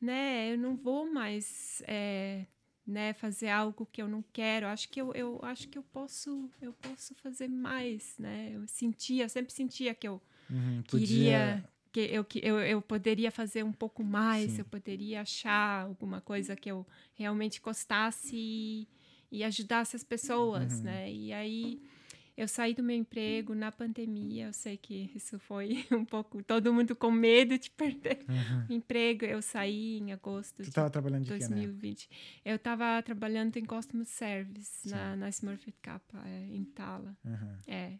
S3: né, eu não vou mais é, né, fazer algo que eu não quero. Acho que eu, eu acho que eu posso eu posso fazer mais, né? Eu sentia, sempre sentia que eu uhum, queria que eu, que eu, eu poderia fazer um pouco mais, Sim. eu poderia achar alguma coisa que eu realmente gostasse e, e ajudasse as pessoas, uhum. né? E aí eu saí do meu emprego na pandemia, eu sei que isso foi um pouco todo mundo com medo de perder uhum. o emprego. Eu saí em agosto
S1: Você estava trabalhando de
S3: 2020.
S1: Que,
S3: né? Eu estava trabalhando em customer service na, na Smurfit Kappa, é, em Tala. Uhum. É.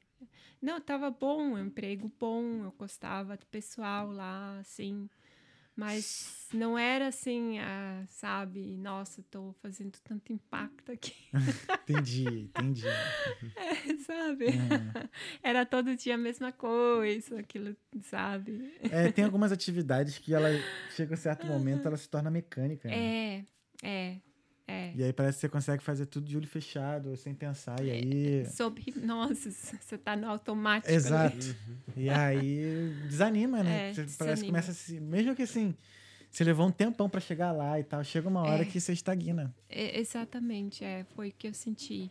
S3: Não, estava bom, um emprego bom, eu gostava do pessoal lá, assim. Mas não era assim, ah, sabe? Nossa, estou fazendo tanto impacto aqui.
S1: entendi, entendi.
S3: É, sabe? É. Era todo dia a mesma coisa, aquilo, sabe?
S1: É, tem algumas atividades que ela chega a um certo momento, ela se torna mecânica.
S3: Né? É, é. É.
S1: E aí parece que você consegue fazer tudo de olho fechado, sem pensar, e é, aí...
S3: Sob hipnose, você tá no automático.
S1: Exato. Uhum. E aí desanima, né? É, você desanima. parece que começa a se... Mesmo que assim, você levou um tempão para chegar lá e tal, chega uma hora é. que você estagna.
S3: É, exatamente, é, foi o que eu senti.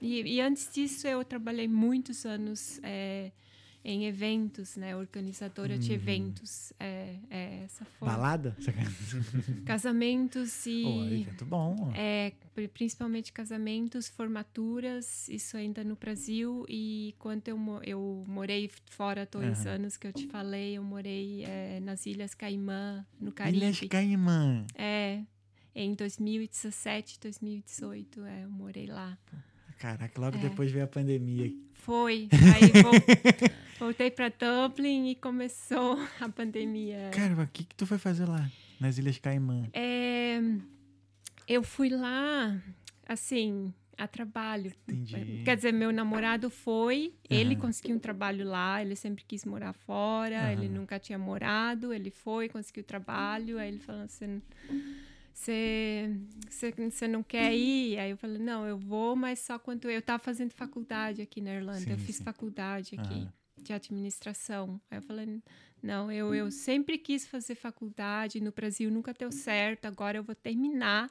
S3: E, e antes disso, eu trabalhei muitos anos é, em eventos, né? Organizadora uhum. de eventos. É, é, essa forma.
S1: Balada?
S3: Casamentos e.
S1: Oh, evento bom.
S3: É, principalmente casamentos, formaturas, isso ainda no Brasil. E quando eu, eu morei fora dois uhum. anos que eu te falei, eu morei é, nas Ilhas Caimã, no Caribe.
S1: Ilhas Caimã.
S3: É. Em 2017, 2018, é, eu morei lá.
S1: Caraca, logo é. depois veio a pandemia.
S3: Foi. Aí voltei para Dublin e começou a pandemia.
S1: Cara, o que, que tu foi fazer lá, nas Ilhas Caimã?
S3: É, eu fui lá, assim, a trabalho.
S1: Entendi.
S3: Quer dizer, meu namorado foi, uhum. ele conseguiu um trabalho lá, ele sempre quis morar fora, uhum. ele nunca tinha morado, ele foi, conseguiu trabalho, aí ele falou assim você não quer ir? Aí eu falei, não, eu vou, mas só quando eu estava fazendo faculdade aqui na Irlanda. Sim, eu fiz sim. faculdade aqui uhum. de administração. Aí eu falei, não, eu, eu sempre quis fazer faculdade no Brasil, nunca deu certo, agora eu vou terminar.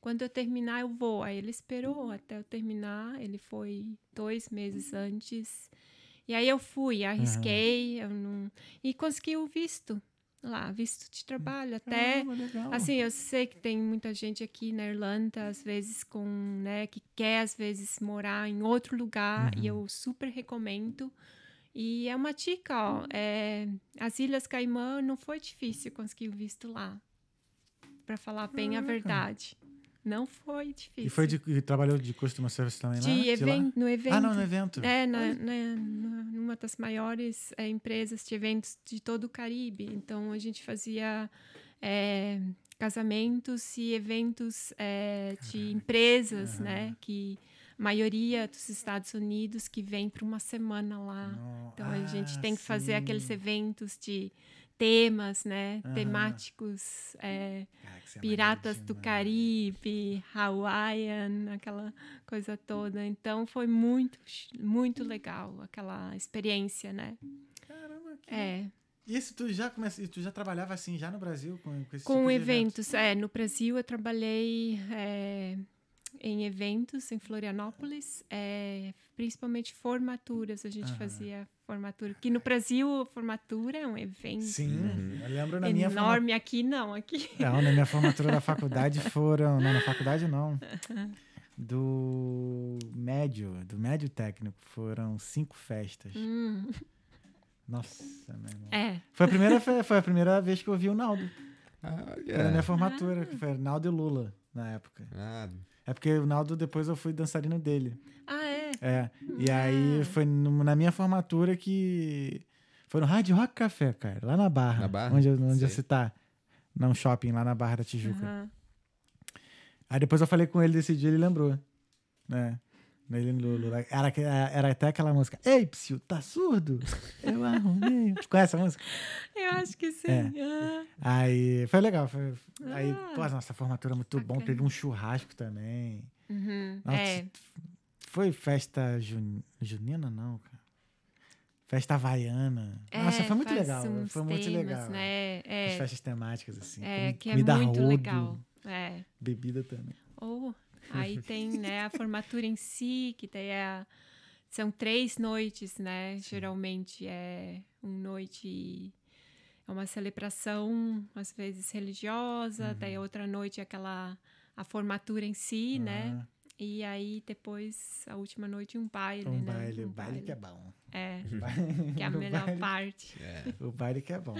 S3: Quando eu terminar, eu vou. Aí ele esperou até eu terminar, ele foi dois meses antes. E aí eu fui, arrisquei, uhum. eu não... e consegui o visto lá, visto de trabalho. Até,
S1: ah,
S3: assim, eu sei que tem muita gente aqui na Irlanda, às vezes, com, né, que quer, às vezes, morar em outro lugar, uhum. e eu super recomendo. E é uma dica, ó, é, as Ilhas Caimã não foi difícil conseguir o visto lá, para falar bem a verdade. Não foi difícil.
S1: E foi de, e trabalhou de customer service também
S3: de
S1: lá? De
S3: no evento.
S1: Ah, não, no evento.
S3: É, na, na, numa das maiores é, empresas de eventos de todo o Caribe. Então, a gente fazia é, casamentos e eventos é, de empresas, uhum. né? Que maioria dos Estados Unidos que vem para uma semana lá. Então, a gente ah, tem que fazer sim. aqueles eventos de temas, né? Uhum. Temáticos, é, é Piratas do Caribe, Hawaiian, aquela coisa toda. Então foi muito, muito legal aquela experiência, né?
S1: Caramba, que...
S3: É.
S1: E isso tu já comece... tu já trabalhava assim já no Brasil com, com
S3: Com tipo eventos, é. No Brasil eu trabalhei é, em eventos em Florianópolis, é, principalmente formaturas. A gente uhum. fazia formatura. Que no Brasil, formatura é um evento.
S1: Sim, uhum. eu lembro na
S3: enorme.
S1: minha
S3: Enorme aqui não, aqui.
S1: Não, na minha formatura da faculdade foram. Não, na faculdade não. Do médio, do médio técnico, foram cinco festas.
S3: Hum.
S1: Nossa, meu irmão.
S3: É.
S1: Foi a primeira, foi a primeira vez que eu vi o Naldo.
S2: Ah,
S1: yeah. Foi na minha formatura, ah. que foi Naldo e Lula na época.
S2: Ah.
S1: É porque o Naldo depois eu fui dançarino dele.
S3: Ah, é?
S1: É. E ah. aí foi no, na minha formatura que. Foi no Hard Rock Café, cara, lá na Barra.
S2: Na Barra?
S1: Onde, onde você tá. Num shopping lá na Barra da Tijuca. Uhum. Aí depois eu falei com ele desse dia, ele lembrou. Né? Ele no- no- era, que- era até aquela música. Ei, Psyu, tá surdo? Eu arrumei. Tu conhece a música?
S3: Eu acho que sim.
S1: É.
S3: Ah,
S1: Aí foi legal. Foi, aí,
S3: Ah.
S1: pô, nossa formatura é muito bom.
S3: Bacana.
S1: Teve um churrasco também.
S3: uhum,
S1: Nossa,
S3: É,
S1: Foi festa jun... junina, não, cara. Festa havaiana. Nossa,
S3: é,
S1: foi muito legal. Foi muito
S3: temas,
S1: legal.
S3: Né?
S1: As
S3: É,
S1: festas temáticas, assim.
S3: é, que é muito legal. É.
S1: Bebida também.
S3: Ou aí tem né, a formatura em si, que daí é a- são três noites, né? Geralmente é uma noite, é uma celebração, às vezes religiosa,
S1: Uhum.
S3: daí a outra noite é aquela a formatura em si, né?
S1: Ah,
S3: E aí depois a última noite um baile,
S1: Um
S3: né?
S1: baile.
S3: Um
S1: O baile que é bom.
S3: É, que é a melhor
S1: baile-
S3: parte.
S2: É.
S1: O baile que é bom.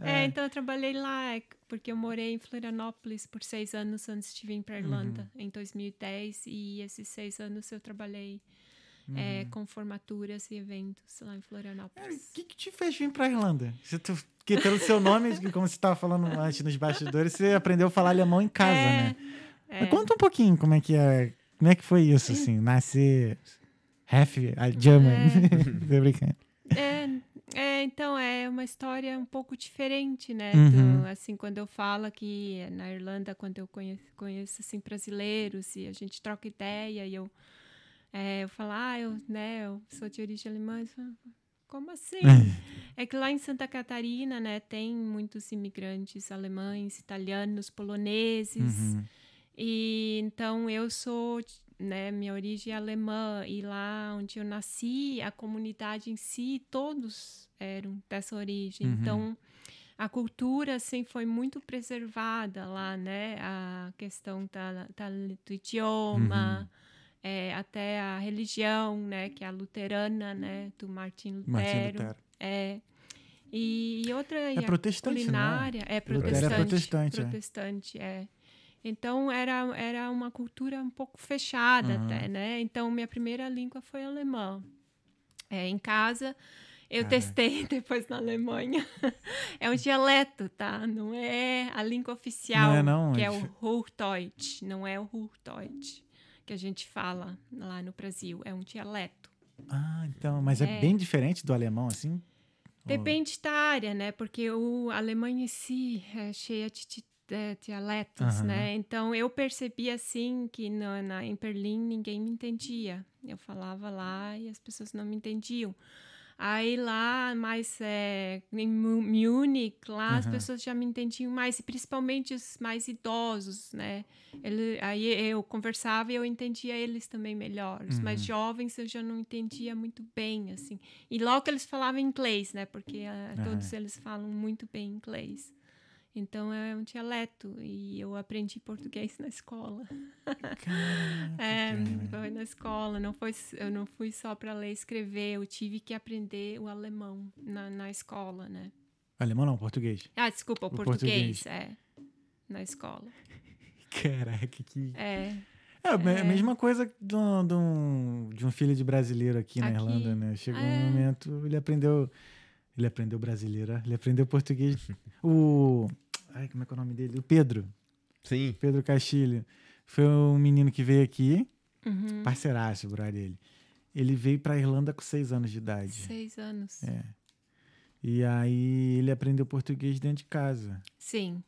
S3: É, então eu trabalhei lá, é, porque eu morei em Florianópolis por seis anos antes de vir para Irlanda,
S1: Uhum.
S3: em 2010, e esses seis anos eu trabalhei
S1: Uhum.
S3: é, com formaturas e eventos lá em
S1: É, O
S3: Florianópolis.
S1: que, que te fez vir pra Irlanda? Se tu, porque pelo seu nome, como você estava falando antes nos bastidores, você aprendeu a falar alemão em casa,
S3: é,
S1: né?
S3: é.
S1: Mas Conta um pouquinho como é que é. Como é que foi isso, assim? Nascer half a German. Tô brincando.
S3: É, é, então é uma história um pouco diferente, né?
S1: Uhum.
S3: do- assim, quando eu falo que na Irlanda, quando eu conheço, conheço assim, brasileiros e a gente troca ideia e eu, é, eu falo, ah, eu, né, eu sou de origem alemã, eles falam, como assim? É que lá em Santa Catarina, né, tem muitos imigrantes alemães, italianos, poloneses.
S1: Uhum.
S3: E então eu sou, né, minha origem é alemã e lá onde eu nasci, a comunidade em si, todos eram dessa origem.
S1: Uhum.
S3: Então a cultura assim foi muito preservada lá, né? A questão da, da- do idioma,
S1: Uhum.
S3: é, até a religião, né, que é a luterana, né, do Martin Lutero.
S1: Martin Lutero.
S3: É. E, e outra
S1: É protestante, né?
S3: culinária é
S1: Lutero é
S3: protestante.
S1: protestante, é.
S3: protestante, é. Então era, era uma cultura um pouco fechada
S1: Aham.
S3: até, né? Então minha primeira língua foi alemã. É, em casa eu
S1: Caraca.
S3: testei depois na Alemanha. é um dialeto, tá? Não é a língua oficial,
S1: Não é, não,
S3: que
S1: é
S3: é o Hochdeutsch, não é o Hochdeutsch que a gente fala lá no Brasil, é um dialeto.
S1: Ah, então. Mas é,
S3: É.
S1: bem diferente do alemão, assim?
S3: Depende da área, né? Porque o a Alemanha em si é cheia de, de dialetos,
S1: Aham.
S3: né? Então eu percebi assim que na, na- em Berlim ninguém me entendia. Eu falava lá e as pessoas não me entendiam. Aí lá, mais é, em Mu- Munich, lá as
S1: Aham.
S3: pessoas já me entendiam mais, e principalmente os mais idosos, né? Ele, aí eu conversava e eu entendia eles também melhor. Os mais
S1: Uhum.
S3: jovens eu já não entendia muito bem, assim. E logo que eles falavam inglês, né? Porque ah, todos eles falam muito bem inglês. Então é um dialeto e eu aprendi português na escola.
S1: Caraca,
S3: É, foi na escola, não foi, eu não fui só para ler e escrever, eu tive que aprender o alemão na, na escola, né?
S1: Alemão não, português.
S3: Ah, desculpa, o, português,
S1: português.
S3: é. Na escola.
S1: Caraca, que.
S3: É,
S1: É,
S3: É.
S1: a mesma coisa de um, de um, de um filho de brasileiro aqui, na
S3: Aqui.
S1: Irlanda, né? Chegou
S3: É.
S1: um momento, ele aprendeu. Ele aprendeu brasileiro, ó, ele aprendeu português. o. Ai, como é que é o nome dele? O Pedro.
S2: Sim.
S1: Pedro Castilho. Foi um menino que veio aqui,
S3: uhum.
S1: parceiraço, brother dele. Ele veio pra Irlanda com seis anos de idade.
S3: seis anos.
S1: É. E aí ele aprendeu português dentro de casa.
S3: Sim.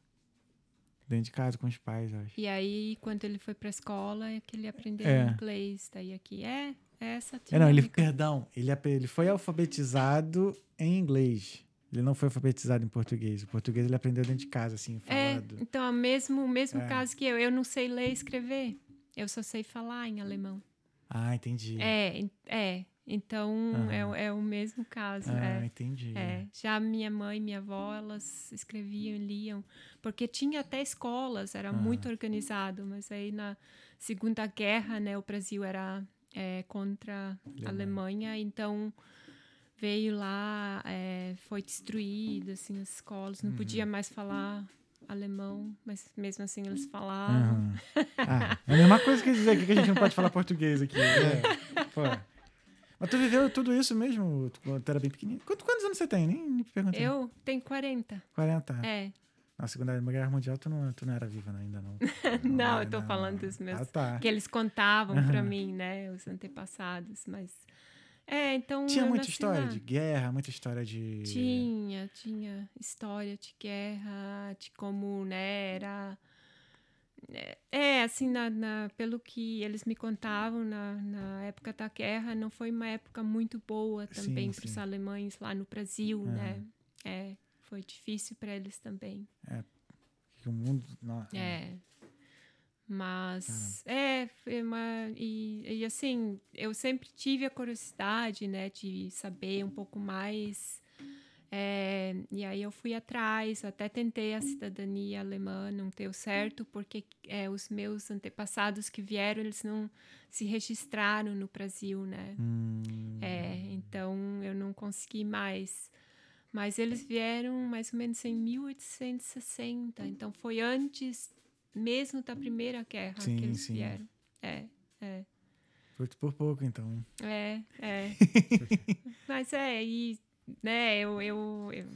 S1: Dentro de casa com os pais, acho.
S3: E aí, quando ele foi pra escola, é que ele aprendeu
S1: É.
S3: inglês. Daí aqui, é, é essa
S1: É, não, ele, perdão, ele, ele foi alfabetizado em inglês. Ele não foi alfabetizado em português. O português ele aprendeu dentro de casa, assim,
S3: É,
S1: falado.
S3: então, é o mesmo, o mesmo
S1: É.
S3: caso que eu. Eu não sei ler e escrever. Eu só sei falar em alemão.
S1: Ah, entendi.
S3: É, é. Então, é, o- é o mesmo caso.
S1: ah,
S3: é.
S1: entendi.
S3: É, já minha mãe e minha avó, elas escreviam e liam, porque tinha até escolas, era muito organizado, mas aí na Segunda Guerra, né, o Brasil era é, contra a Alemanha, então veio lá, é, foi destruído, assim, as escolas, não podia mais falar alemão, mas mesmo assim eles falavam.
S1: Aham. Ah, é a mesma coisa que dizer que a gente não pode falar português aqui. É. Pô. Mas tu viveu tudo isso mesmo? Tu, era bem pequenininho. Quantos, quantos anos você tem? Nem, nem perguntei.
S3: Eu tenho 40,
S1: 40.
S3: é,
S1: Na Segunda Guerra Mundial, tu não, tu não era viva ainda, não.
S3: Não,
S1: é,
S3: eu tô falando dos meus.
S1: Ah, tá.
S3: Que eles contavam pra mim, né? Os antepassados. Mas. É, então.
S1: Tinha muita história de guerra, muita história de...
S3: Tinha, tinha história de guerra, de como, né, era... É, É, assim, na, na- pelo que eles me contavam, na, na época da guerra, não foi uma época muito boa também para os alemães lá no Brasil,
S1: Aham.
S3: né? É, foi difícil para eles também.
S1: que o mundo... Não,
S3: É. Mas é, foi uma, e, e assim, eu sempre tive a curiosidade, né, de saber um pouco mais. É, e aí eu fui atrás, até tentei a cidadania alemã, não deu certo, porque é, os meus antepassados que vieram, eles não se registraram no Brasil, né?
S1: Hum,
S3: É, então eu não consegui mais. Mas eles vieram mais ou menos em 1860, então foi antes mesmo da Primeira Guerra
S1: Sim,
S3: que eles
S1: sim.
S3: vieram. É, é,
S1: Foi por pouco, então.
S3: é, é. Mas é, e, né, eu, eu, eu,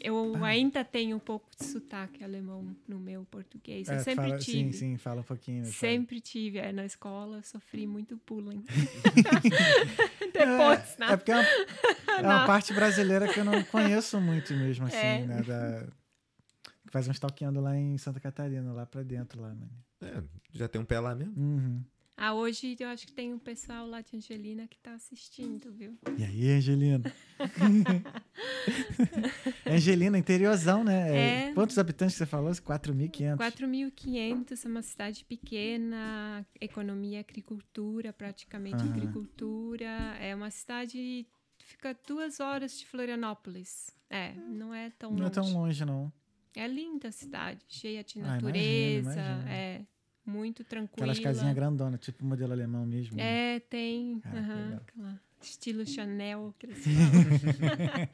S3: eu
S1: Ah.
S3: ainda tenho um pouco de sotaque alemão no meu português. eu
S1: É,
S3: sempre
S1: fala-
S3: tive.
S1: Sim, sim, fala um pouquinho. sabe?
S3: Sempre tive. É, na escola sofri muito bullying. Depois,
S1: é,
S3: né?
S1: é porque é uma, é uma parte brasileira que eu não conheço muito mesmo, assim,
S3: É.
S1: né? Da, faz uns talqueando lá em Santa Catarina, lá pra dentro, lá, mano.
S2: É, já tem um pé lá mesmo.
S1: Uhum.
S3: Ah, hoje eu acho que tem um pessoal lá de Angelina que tá assistindo, viu?
S1: E aí, Angelina? Angelina, interiorzão, né?
S3: É.
S1: Quantos habitantes você falou? 4.500.
S3: 4.500, é uma cidade pequena, economia, agricultura, praticamente
S1: Aham.
S3: agricultura. É uma cidade fica duas horas de Florianópolis. É, não é tão
S1: Não é
S3: longe.
S1: tão longe, não.
S3: É linda a cidade, cheia de
S1: Ah,
S3: natureza,
S1: imagino.
S3: é muito tranquila.
S1: Aquelas casinhas grandonas, tipo modelo alemão mesmo. né?
S3: É, tem.
S1: Ah,
S3: estilo Chanel que eles falam.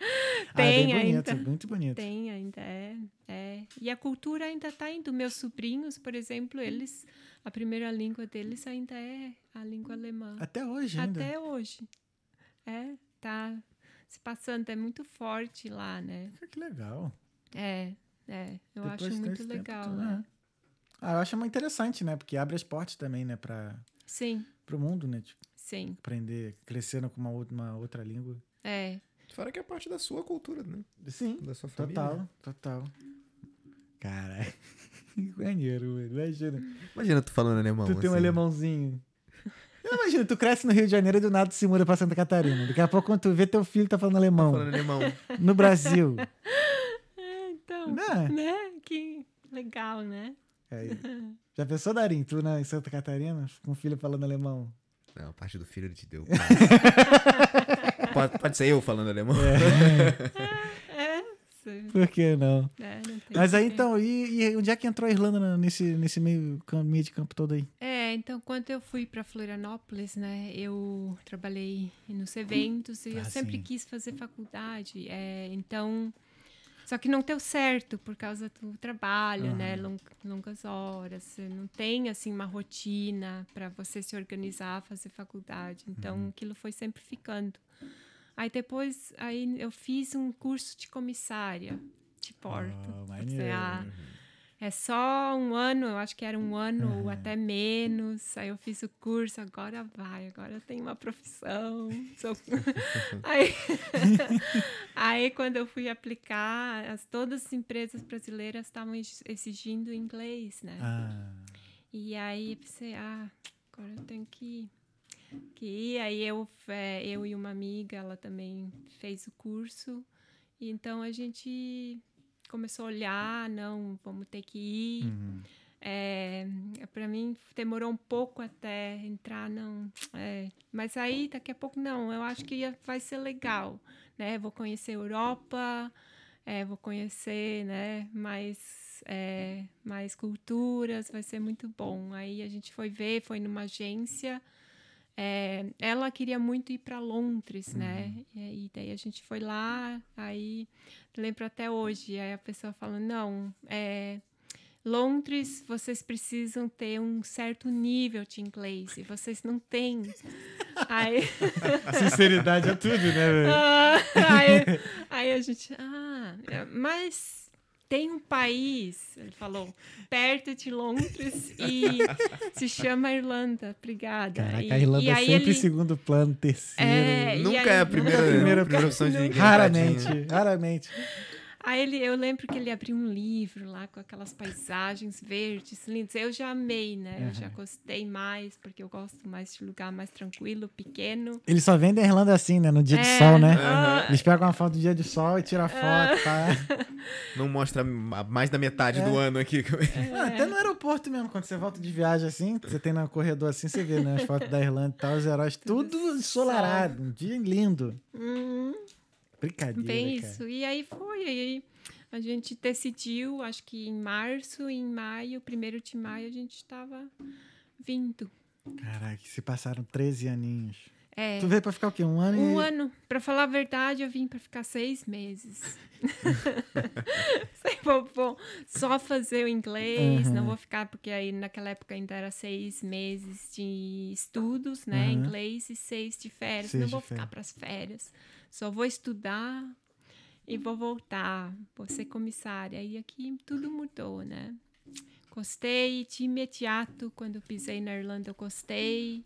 S1: Ah, é
S3: tem
S1: bonito,
S3: ainda.
S1: muito bonito.
S3: Tem ainda, é, é. E a cultura ainda está indo. Meus sobrinhos, por exemplo, eles, a primeira língua deles ainda é a língua alemã.
S1: Até hoje ainda.
S3: Até hoje. É, tá se passando, é muito forte lá, né?
S1: Ah, Que legal.
S3: É, é. Eu
S1: Depois
S3: acho muito
S1: tempo,
S3: legal,
S1: tu-
S3: né?
S1: é. Ah, eu acho muito interessante, né? Porque abre as portas também, né? Pra,
S3: Sim,
S1: pro mundo, né? Tipo,
S3: sim.
S1: aprender, crescendo com uma, outra- uma outra língua.
S3: É.
S2: Fora que é parte da sua cultura, né?
S1: Sim,
S2: Da sua família.
S1: total, total. Caralho. Que maneiro. Imagina.
S2: Imagina tu falando alemão.
S1: tu tem um
S2: assim.
S1: alemãozinho. Imagina, tu cresce no Rio de Janeiro e do nada se muda pra Santa Catarina. Daqui a pouco, quando tu vê teu filho tá falando alemão
S2: Falando alemão.
S1: no Brasil.
S3: É,
S1: Né?
S3: né? Que legal, né?
S1: Aí. Já pensou, Darim, tu na, em Santa Catarina, com um filho falando alemão?
S2: Não, a parte do filho ele te deu. pode, pode ser eu falando alemão?
S3: É, sim.
S1: Por que não?
S3: É, não
S1: Mas aí então, e, e onde é que entrou a Irlanda nesse, nesse meio, meio de campo todo aí?
S3: É, então quando eu fui para Florianópolis, né, eu trabalhei nos eventos e
S1: Ah,
S3: eu sempre
S1: sim.
S3: quis fazer faculdade. É, então, só que não deu certo por causa do trabalho, né,
S1: Aham.
S3: long- longas horas. Você não tem assim uma rotina para você se organizar, fazer faculdade. Então,
S1: Uhum.
S3: aquilo foi sempre ficando. Aí depois, aí eu fiz um curso de comissária de porto.
S1: Oh,
S3: É só um ano, eu acho que era um ano ou até menos. Aí eu fiz o curso, agora vai, agora eu tenho uma profissão. Sou- aí, aí quando eu fui aplicar, as, todas as empresas brasileiras estavam ex- exigindo inglês, né?
S1: Ah,
S3: E aí eu pensei, ah, agora eu tenho que, que ir. Aí eu, é, eu e uma amiga, ela também fez o curso. Então a gente começou a olhar, não, vamos ter que ir.
S1: uhum.
S3: É, para mim demorou um pouco até entrar, não. é, mas aí daqui a pouco não, eu acho que vai ser legal, né? Vou conhecer a Europa, é, vou conhecer, né? Mais, é, mais culturas, vai ser muito bom. Aí a gente foi ver, foi numa agência. É, ela queria muito ir para Londres, né? E, aí daí a gente foi lá, aí lembro até hoje, aí a pessoa falando, não, é, Londres, vocês precisam ter um certo nível de inglês e vocês não têm. Aí,
S1: Sinceridade é tudo, né,
S3: ah, aí, aí a gente, ah, é, mas tem um país, ele falou, perto de Londres e se chama Irlanda. Obrigada.
S1: Caraca,
S3: e,
S1: a Irlanda
S3: e
S1: é
S3: aí
S1: sempre
S3: ele,
S1: segundo plano, terceiro.
S3: É,
S2: Nunca
S3: aí-
S2: é a primeira,
S1: Primeira-
S2: primeira opção de ninguém.
S1: Raramente, raramente.
S3: Aí ele, eu lembro que ele abriu um livro lá com aquelas paisagens verdes, lindas. Eu já amei, né? Eu já gostei mais, porque eu gosto mais de lugar mais tranquilo, pequeno.
S1: Eles só vendem a Irlanda assim, né? No dia de
S3: É,
S1: sol, né?
S3: ah,
S1: Eles pegam uma foto do dia de sol e tiram a foto, tá?
S2: Não mostra mais da metade
S1: É.
S2: do ano aqui.
S1: Ah, Até no aeroporto mesmo, quando você volta de viagem assim, você tem no corredor assim, você vê, né? As fotos da Irlanda e tal, os heróis, tudo ensolarado, um dia lindo.
S3: hum,
S1: Brincadeira,
S3: bem
S1: cara.
S3: isso. E aí foi, aí a gente decidiu, acho que em março, em maio, primeiro de maio, a gente estava vindo.
S1: Caraca, se passaram 13 aninhos.
S3: É,
S1: Tu veio pra ficar o quê? Um ano
S3: Um
S1: e...
S3: ano. Pra falar a verdade, eu vim pra ficar seis meses. Sei, vou, vou só fazer o inglês,
S1: Uhum.
S3: não vou ficar, porque aí naquela época ainda era seis meses de estudos, né?
S1: Uhum.
S3: Inglês e seis de férias.
S1: Seis
S3: não
S1: de
S3: vou ficar
S1: férias.
S3: pras férias. Só vou estudar e vou voltar. Vou ser comissária. E aqui tudo mudou, né? Gostei de imediato, quando pisei na Irlanda, eu gostei.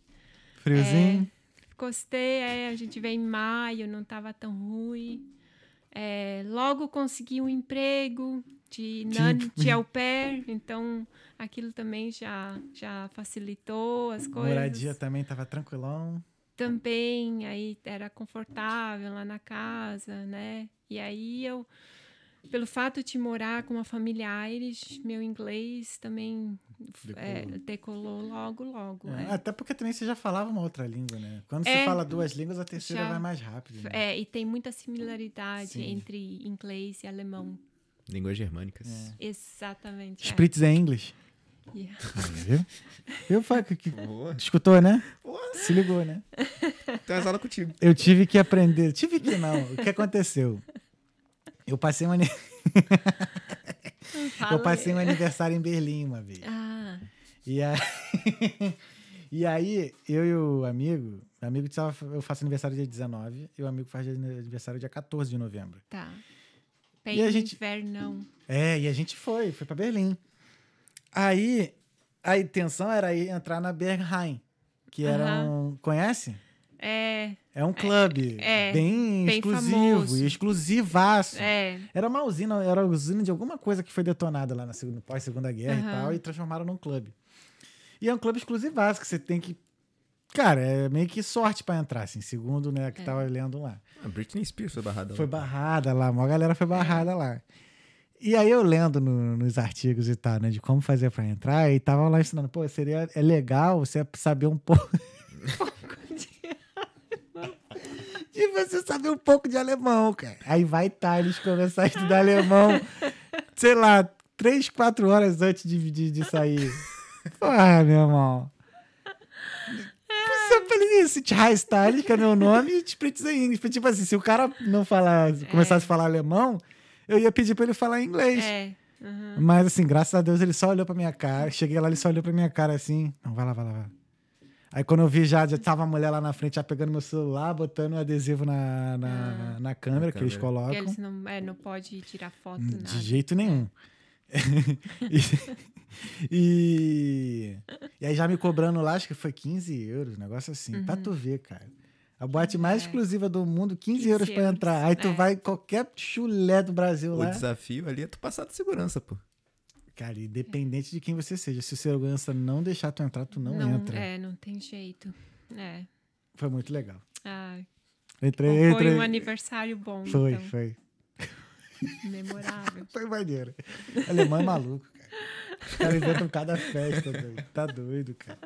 S1: Friozinho.
S3: Gostei, é, a gente veio em maio, não estava tão ruim. É, logo consegui um emprego de, nan, de au pair, então aquilo também já, já facilitou as coisas.
S1: Moradia também tava tranquilão.
S3: Também, aí era confortável lá na casa, né? E aí eu, pelo fato de morar com uma família Irish, meu inglês também é, decolou logo, logo.
S1: É,
S3: é.
S1: Até porque também você já falava uma outra língua, né? Quando você
S3: É,
S1: fala duas línguas, a terceira
S3: já.
S1: vai mais rápido. Né?
S3: É, e tem muita similaridade
S1: Sim.
S3: entre inglês e alemão.
S2: Línguas germânicas.
S1: É.
S3: Exatamente. é.
S1: Spritz é inglês.
S3: Yeah.
S1: Viu? Viu, Faca? Que...
S2: Boa.
S1: Escutou, né?
S2: Boa.
S1: Se ligou, né?
S2: Tem umas aulas contigo.
S1: Eu tive que aprender. Tive que não. O que aconteceu? Eu passei um, eu passei um aniversário em Berlim uma vez.
S3: Ah,
S1: E aí, e aí eu e o amigo, o amigo tava, eu faço aniversário dia 19 e o amigo faz aniversário dia 14 de novembro.
S3: tá.
S1: E a gente-
S3: invernão.
S1: É, e a gente foi, foi pra Berlim. Aí a intenção era ir entrar na Berghain, que era um, conhece?
S3: É,
S1: É um clube
S3: é,
S1: bem,
S3: bem
S1: exclusivo
S3: famoso.
S1: e exclusivaço.
S3: é.
S1: Era uma usina, era uma usina de alguma coisa que foi detonada lá na segunda, pós-segunda guerra e
S3: Aham.
S1: tal, e transformaram num clube. E é um clube exclusivaço que você tem que. Cara, é meio que sorte pra entrar, assim, segundo, né, que
S3: É.
S1: tava lendo lá.
S2: A Britney Spears foi barrada.
S1: Foi
S2: lá.
S1: barrada lá, a maior galera foi barrada lá. E aí eu lendo no- nos artigos e tal, né, de como fazer pra entrar, e tava lá ensinando, pô, seria é legal você saber um pouco. de você saber um pouco de alemão, cara. Aí vai tá, eles começar a estudar alemão, sei lá, três, quatro horas antes de, de, de sair. Porra, meu irmão. Falei isso, Tchai que é meu nome, e. Tipo assim, se o cara não falar, começasse a falar alemão, eu ia pedir pra ele falar inglês.
S3: É. uhum.
S1: Mas assim, graças a Deus, ele só olhou pra minha cara. Cheguei lá, ele só olhou pra minha cara assim. Não, vai lá, vai lá, vai lá. Aí quando eu vi já, já tava a mulher lá na frente, já pegando meu celular, botando um adesivo na, na, na câmera
S2: Na
S1: que eles
S2: câmera.
S3: Porque
S1: colocam.
S3: eles não, é, não pode tirar foto,
S1: De
S3: nada.
S1: jeito nenhum. e, e, e aí já me cobrando lá, acho que foi 15 euros, um negócio assim. Pra tu ver, cara. A boate mais
S3: É.
S1: exclusiva do mundo, 15,
S3: 15
S1: euros pra
S3: euros,
S1: entrar. Aí tu
S3: é.
S1: vai qualquer chulé do Brasil
S2: O
S1: lá.
S2: desafio ali é tu passar de segurança, pô.
S1: Cara, independente de quem você seja, se o segurança não deixar tu entrar, tu não, entra.
S3: É, não tem jeito. É.
S1: Foi muito legal.
S3: Ah,
S1: Entrei,
S3: foi
S1: entrei.
S3: um aniversário bom,
S1: Foi,
S3: então.
S1: foi.
S3: Memorável.
S1: Foi maneiro. Alemão é maluco, cara. Os caras inventam cada festa, doido. Tá doido, cara.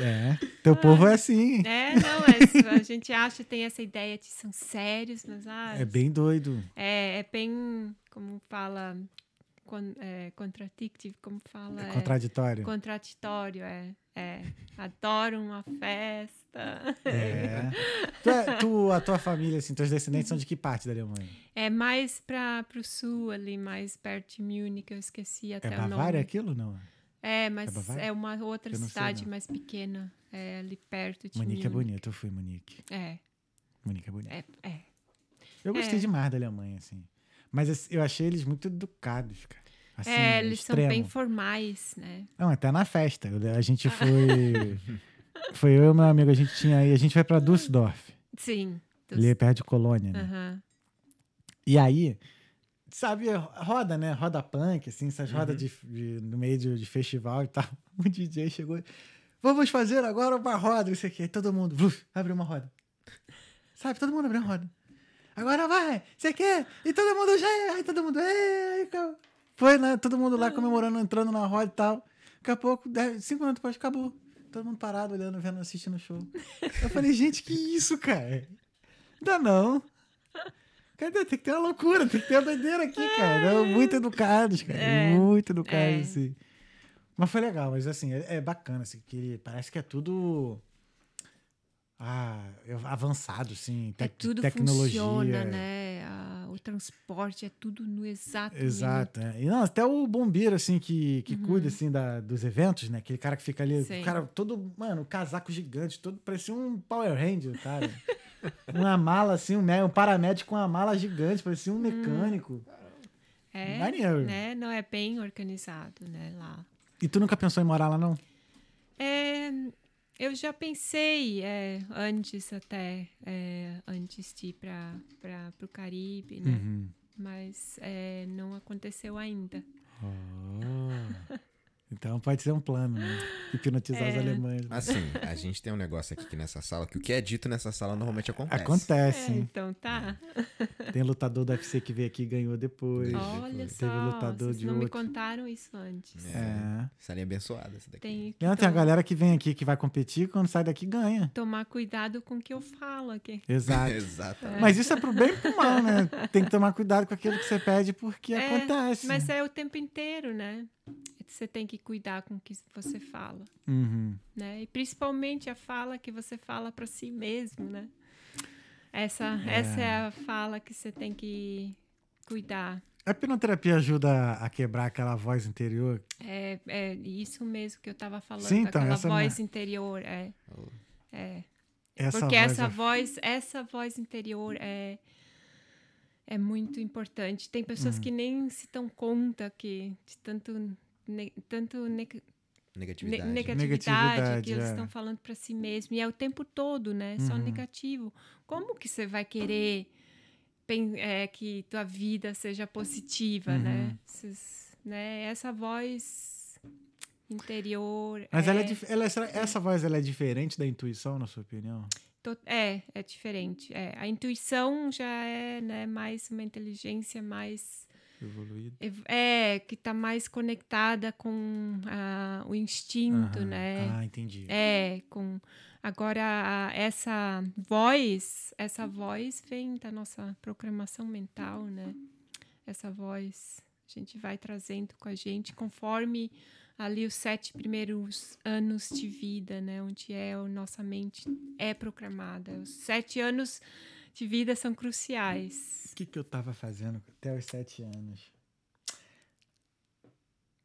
S1: É. Teu povo é assim.
S3: É, não, é, a gente acha, tem essa ideia de são sérios, mas ah,
S1: É bem doido.
S3: é, é bem, como fala, con, é, contradictive, como fala?
S1: É
S3: É,
S1: contraditório.
S3: contraditório, é, é. Adoro uma festa.
S1: É. Tu, é- tu- a tua família, assim, teus descendentes são de que parte da Alemanha?
S3: É mais para o sul ali, mais perto de Munique, eu esqueci até
S1: É
S3: o
S1: Bavária
S3: nome.
S1: aquilo não?
S3: É, mas
S1: Bavária?
S3: é uma outra
S1: sei,
S3: cidade
S1: não.
S3: mais pequena, é ali perto de
S1: Munique é bonito, eu fui Munique.
S3: É,
S1: Munique é bonito.
S3: é, é.
S1: Eu gostei
S3: É.
S1: demais da Alemanha, assim. Mas assim, eu achei eles muito educados, cara. Assim,
S3: é, eles
S1: extremo.
S3: são bem formais, né?
S1: Não, até na festa. A gente foi. foi eu e meu amigo, a gente tinha aí. A gente foi pra Düsseldorf,
S3: Sim. dos-
S1: ali perto de Colônia, né? E aí, sabe, roda, né? Roda punk, assim, essas
S2: Uhum.
S1: rodas de, de- no meio de, de festival e tal. O DJ chegou. Vamos fazer agora uma roda, isso aqui. Aí todo mundo, vluf, abre uma roda. Sabe, todo mundo abriu uma roda. Agora vai, você quer? E todo mundo já é. Aí todo mundo, é. Aí. Foi, né? Todo mundo lá comemorando, entrando na roda e tal. Daqui a pouco, dez- cinco minutos depois, acabou. Todo mundo parado, olhando, vendo, assistindo o show. Eu falei, gente, que isso, cara? Dá não. Cadê? Tem que ter uma loucura, tem que ter uma doideira aqui, cara. Não, Muito educados, cara.
S3: É.
S1: Muito educados,
S3: É.
S1: assim. Mas foi legal, mas assim, é, é bacana, assim, que parece que é tudo. Ah, é avançado, assim.
S3: É tudo
S1: tecnologia.
S3: funciona, né? Ah, o transporte é tudo no exato
S1: Exato. é. E não, até o bombeiro, assim, que, que cuida, assim, da, dos eventos, né? Aquele cara que fica ali,
S3: Uhum. Sim.
S1: o cara todo, mano, casaco gigante, todo, parecia um Power Ranger, cara. uma mala, assim, um, um paramédico com uma mala gigante, parecia um mecânico.
S3: É,
S1: Maneiro.
S3: né? Não é bem organizado, né? Lá.
S1: E tu nunca pensou em morar lá, não?
S3: É, eu já pensei é, antes até, é, antes de ir para o Caribe, né?
S1: Uhum.
S3: Mas é, não aconteceu ainda.
S1: Oh. Então pode ser um plano, né? Hipnotizar os
S3: É.
S1: alemães.
S2: Assim, a gente tem um negócio aqui que nessa sala, que o que é dito nessa sala normalmente acontece.
S1: Acontece,
S3: É, então tá.
S1: Tem lutador do UFC que veio aqui e ganhou depois.
S3: Olha.
S1: Teve
S3: só,
S1: lutador
S3: vocês
S1: de
S3: não me
S1: outro.
S3: contaram isso antes.
S2: É.
S1: É.
S2: Salinha abençoada essa daqui.
S3: Tem que
S1: Não, tem a galera que vem aqui que vai competir, quando sai daqui ganha.
S3: tomar cuidado com o que eu falo aqui.
S1: Exato.
S2: Exatamente.
S1: Mas isso é pro bem e pro mal, né? Tem que tomar cuidado com aquilo que você pede, porque
S3: É,
S1: acontece.
S3: Mas é o tempo inteiro, né? Você tem que cuidar com o que você fala,
S1: Uhum.
S3: né? E principalmente a fala que você fala para si mesmo, né? Essa, essa é a fala que você tem que cuidar.
S1: A hipnoterapia ajuda a quebrar aquela voz interior.
S3: É, é isso mesmo que eu estava falando,
S1: Sim, então,
S3: aquela voz interior, é. é.
S1: Essa
S3: Porque
S1: voz
S3: essa
S1: é-
S3: voz, essa voz interior é é muito importante. Tem
S1: Uhum.
S3: pessoas que nem se dão conta que de tanto ne- tanto ne- ne-
S2: Negatividade.
S3: negatividade,
S1: Negatividade,
S3: que eles
S1: é.
S3: estão falando para si mesmo e é o tempo todo, né? Só
S1: Uhum.
S3: negativo. Como que você vai querer é, que tua vida seja positiva,
S1: Uhum.
S3: né? Esses- né? Essa voz interior
S1: Mas
S3: é,
S1: ela é, ela é- será- essa voz ela é diferente da intuição, na sua opinião?
S3: é é diferente. É. A intuição já é né, mais uma inteligência mais
S1: Evoluída.
S3: ev- é que está mais conectada com ah, o instinto,
S1: Aham.
S3: né?
S1: Ah, entendi.
S3: É, com agora a- essa voz, essa voz vem da nossa programação mental, né? Essa voz a gente vai trazendo com a gente conforme ali os sete primeiros anos de vida, né? Onde é a nossa mente é programada. Os sete anos de vida são cruciais.
S1: O que, que eu tava fazendo até os sete anos?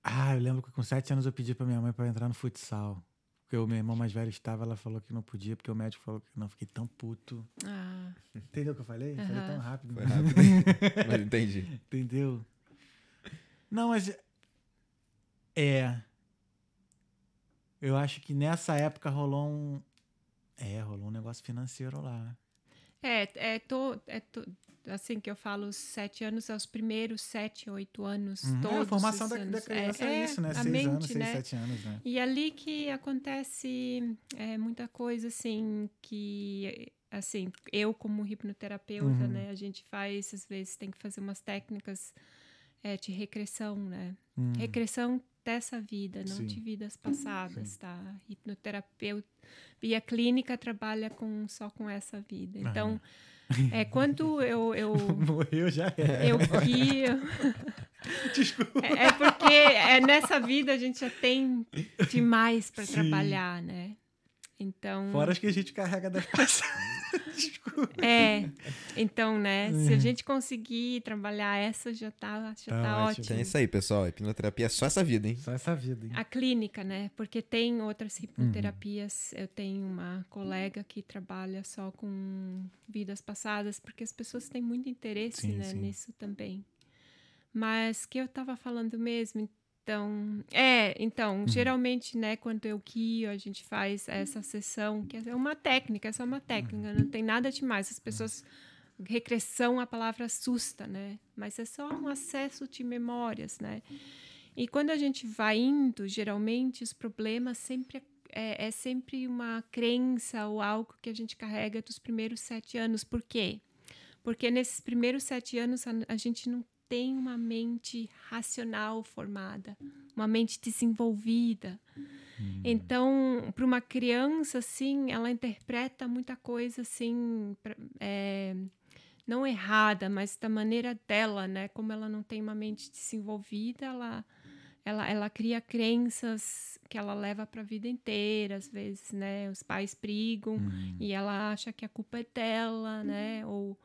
S1: Ah, eu lembro que com sete anos eu pedi pra minha mãe pra entrar no futsal. Porque o meu irmão mais velho estava, ela falou que não podia, porque o médico falou que não. Fiquei tão puto.
S3: Ah,
S1: Entendeu o que eu falei? Falei
S3: Aham.
S1: tão rápido.
S2: Foi rápido. Mas entendi.
S1: Entendeu? Não, mas. É. Eu acho que nessa época rolou um. É, rolou um negócio financeiro lá.
S3: É, é, to, é to, assim que eu falo, os sete anos é os primeiros sete, oito anos.
S1: Uhum.
S3: Todos
S1: É, a formação da, da criança é, isso, né? Seis
S3: mente,
S1: anos, seis,
S3: né?
S1: sete anos, né?
S3: E ali que acontece é, muita coisa, assim, que, assim, eu como hipnoterapeuta,
S1: Uhum.
S3: né, a gente faz, às vezes, tem que fazer umas técnicas é, de regressão, né?
S1: Hum.
S3: Regressão dessa vida, não
S1: Sim.
S3: de vidas passadas, tá? Hipnoterapeuta, via clínica trabalha com, só com essa vida. Então, é, quando eu, eu
S1: Morreu já é.
S3: eu que.
S1: Desculpa.
S3: É, é porque é, nessa vida a gente já tem demais para
S1: Sim.
S3: trabalhar, né? Então.
S1: Fora as que a gente carrega das passadas.
S3: É. Então, né? Se a
S1: Uhum.
S3: gente conseguir trabalhar essa, já tá, já
S1: Tá
S3: tá,
S1: ótimo.
S3: ótimo.
S2: Então é isso aí, pessoal. Hipnoterapia é só essa vida, hein?
S1: Só essa vida, hein?
S3: A clínica, né? Porque tem outras hipnoterapias. Eu tenho uma colega que trabalha só com vidas passadas, porque as pessoas têm muito interesse
S1: Sim,
S3: né,
S1: sim.
S3: nisso também. Mas que eu estava falando mesmo, então, é, então, geralmente, né, quando eu guio, a gente faz essa sessão, que é uma técnica, é só uma técnica, não tem nada demais. As pessoas regressão a palavra assusta, né? Mas é só um acesso de memórias, né? E quando a gente vai indo, geralmente os problemas sempre é, é sempre uma crença ou algo que a gente carrega dos primeiros sete anos. Por quê? Porque nesses primeiros sete anos a, a gente não tem uma mente racional formada, uma mente desenvolvida. Hum. Então, para uma criança, assim, ela interpreta muita coisa, assim, é, não errada, mas da maneira dela, né? Como ela não tem uma mente desenvolvida, ela, ela, ela cria crenças que ela leva para a vida inteira, às vezes, né? Os pais brigam hum. e ela acha que a culpa é dela, né? Ou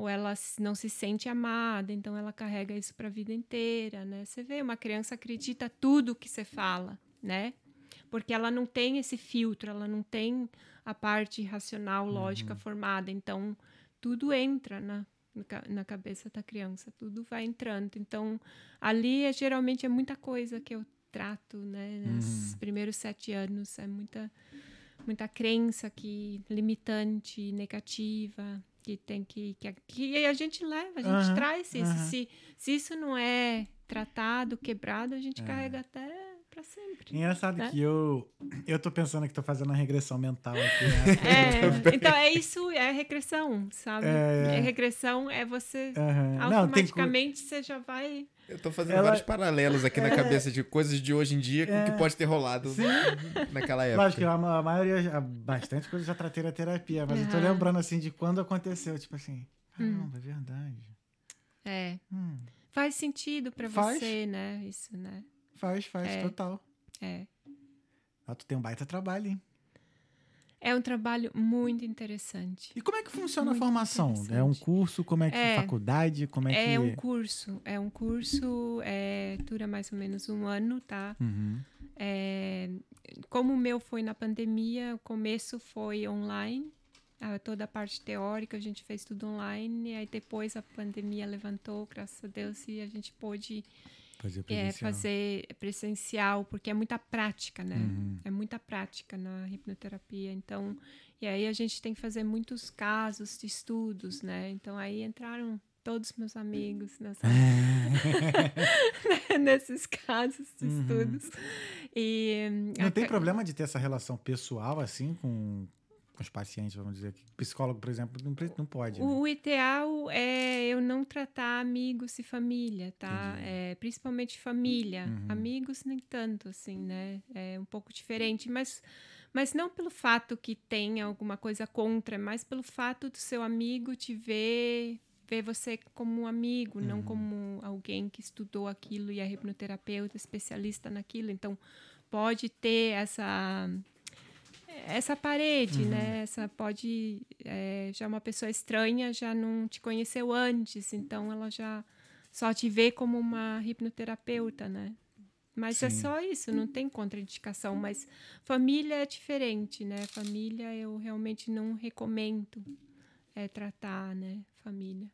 S3: ou ela não se sente amada, então ela carrega isso para a vida inteira, né? Você vê, uma criança acredita tudo que você fala, né? Porque ela não tem esse filtro, ela não tem a parte racional, lógica uhum. formada, então tudo entra na, na cabeça da criança, tudo vai entrando. Então, ali é, geralmente é muita coisa que eu trato, né? Nos uhum. primeiros sete anos, é muita, muita crença que limitante, negativa, que tem que que, que a gente leva, a gente uhum, traz isso. Uhum. Se, se isso não é tratado, quebrado, a gente é. carrega até para sempre.
S1: Engraçado né? que eu eu tô pensando que tô fazendo uma regressão mental aqui.
S3: Né? É, então é isso, é regressão, sabe? É, é. regressão é você uhum. automaticamente não, você já vai
S2: eu tô fazendo Ela... vários paralelos aqui é... na cabeça de coisas de hoje em dia com o que é. pode ter rolado Sim. naquela época.
S1: Lógico que a, a maioria, bastante coisa já tratei na terapia, mas uhum. eu tô lembrando assim de quando aconteceu, tipo assim, caramba, hum. é verdade.
S3: É. Hum. Faz sentido para você, né? Isso, né?
S1: Faz, faz, é. total.
S3: É.
S1: Ah, tu tem um baita trabalho, hein?
S3: É um trabalho muito interessante.
S1: E como é que funciona muito a formação? É um curso? Como é que é, faculdade? Como é,
S3: é
S1: que...
S3: um curso. É um curso, é, dura mais ou menos um ano, tá?
S1: Uhum.
S3: É, como o meu foi na pandemia, o começo foi online. toda a parte teórica a gente fez tudo online. Aí depois a pandemia levantou, graças a Deus, e a gente pôde
S1: Fazer é, presencial.
S3: É, fazer presencial, porque é muita prática, né? Uhum. É muita prática na hipnoterapia. Então, e aí a gente tem que fazer muitos casos de estudos, né? Então aí entraram todos meus amigos nessa... nesses casos de uhum. estudos. E,
S1: Não a... tem problema de ter essa relação pessoal, assim, com, os pacientes, vamos dizer que psicólogo, por exemplo, não, não pode.
S3: Né? O ideal é eu não tratar amigos e família, tá? É, principalmente família. Uhum. Amigos nem tanto, assim, né? É um pouco diferente, mas, mas não pelo fato que tenha alguma coisa contra, mas pelo fato do seu amigo te ver ver você como um amigo, uhum. não como alguém que estudou aquilo e é hipnoterapeuta, especialista naquilo. Então, pode ter essa essa parede, uhum. né? Essa pode é, já uma pessoa estranha já não te conheceu antes, então ela já só te vê como uma hipnoterapeuta, né? Mas é Sim. é só isso, não tem contraindicação. Mas família é diferente, né? Família eu realmente não recomendo é, tratar, né? Família.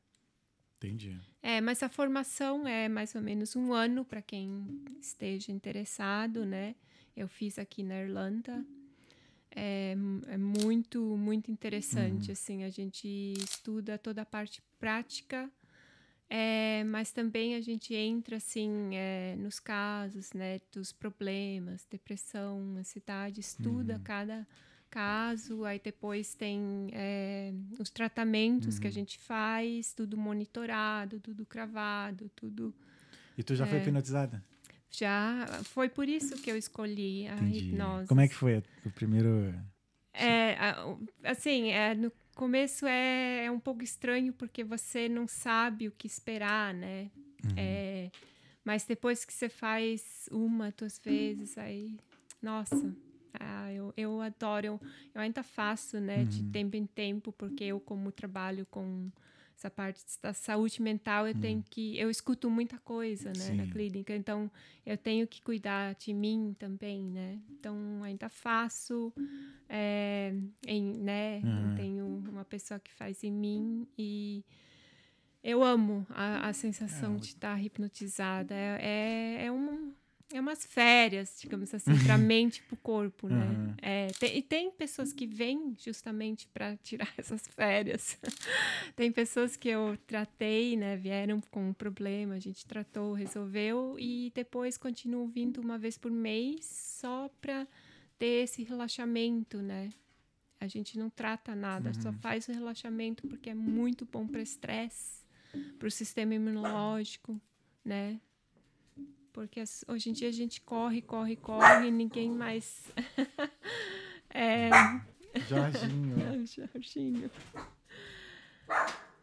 S1: Entendi.
S3: É, mas a formação é mais ou menos um ano para quem esteja interessado, né? Eu fiz aqui na Irlanda é, é muito, muito interessante. Uhum. Assim, a gente estuda toda a parte prática, é, mas também a gente entra assim é, nos casos, né, dos problemas, depressão, ansiedade, estuda uhum. cada caso, aí depois tem é, os tratamentos uhum. que a uhum. gente faz, tudo monitorado, tudo cravado, tudo.
S1: E tu já foi é. hipnotizada?
S3: Já foi por isso que eu escolhi a Entendi. hipnose.
S1: Como é que foi o primeiro?
S3: É, assim, é, no começo é, é, um pouco estranho porque você não sabe o que esperar, né? Uhum. É, mas depois que você faz uma, duas vezes, aí, nossa, ah, eu, eu adoro. Eu, eu ainda faço, né, uhum. de tempo em tempo, porque eu como trabalho com essa parte da saúde mental, eu hum. tenho que. Eu escuto muita coisa, né, Sim. na clínica, então eu tenho que cuidar de mim também, né? Então ainda faço, é, em, né? Eu tenho uma pessoa que faz em mim e. eu amo a, a sensação de estar hipnotizada. É, é, é, um, é umas férias, digamos assim, para a mente e para o corpo, né?
S1: Uhum.
S3: É, tem, e tem pessoas que vêm justamente para tirar essas férias. tem pessoas que eu tratei, né? Vieram com um problema, a gente tratou, resolveu e depois continuo vindo uma vez por mês só para ter esse relaxamento, né? A gente não trata nada, só faz o relaxamento porque é muito bom para estresse, para o sistema imunológico, né? Porque hoje em dia a gente corre, corre, corre, e ninguém mais. é.
S1: Jorginho.
S3: Jorginho.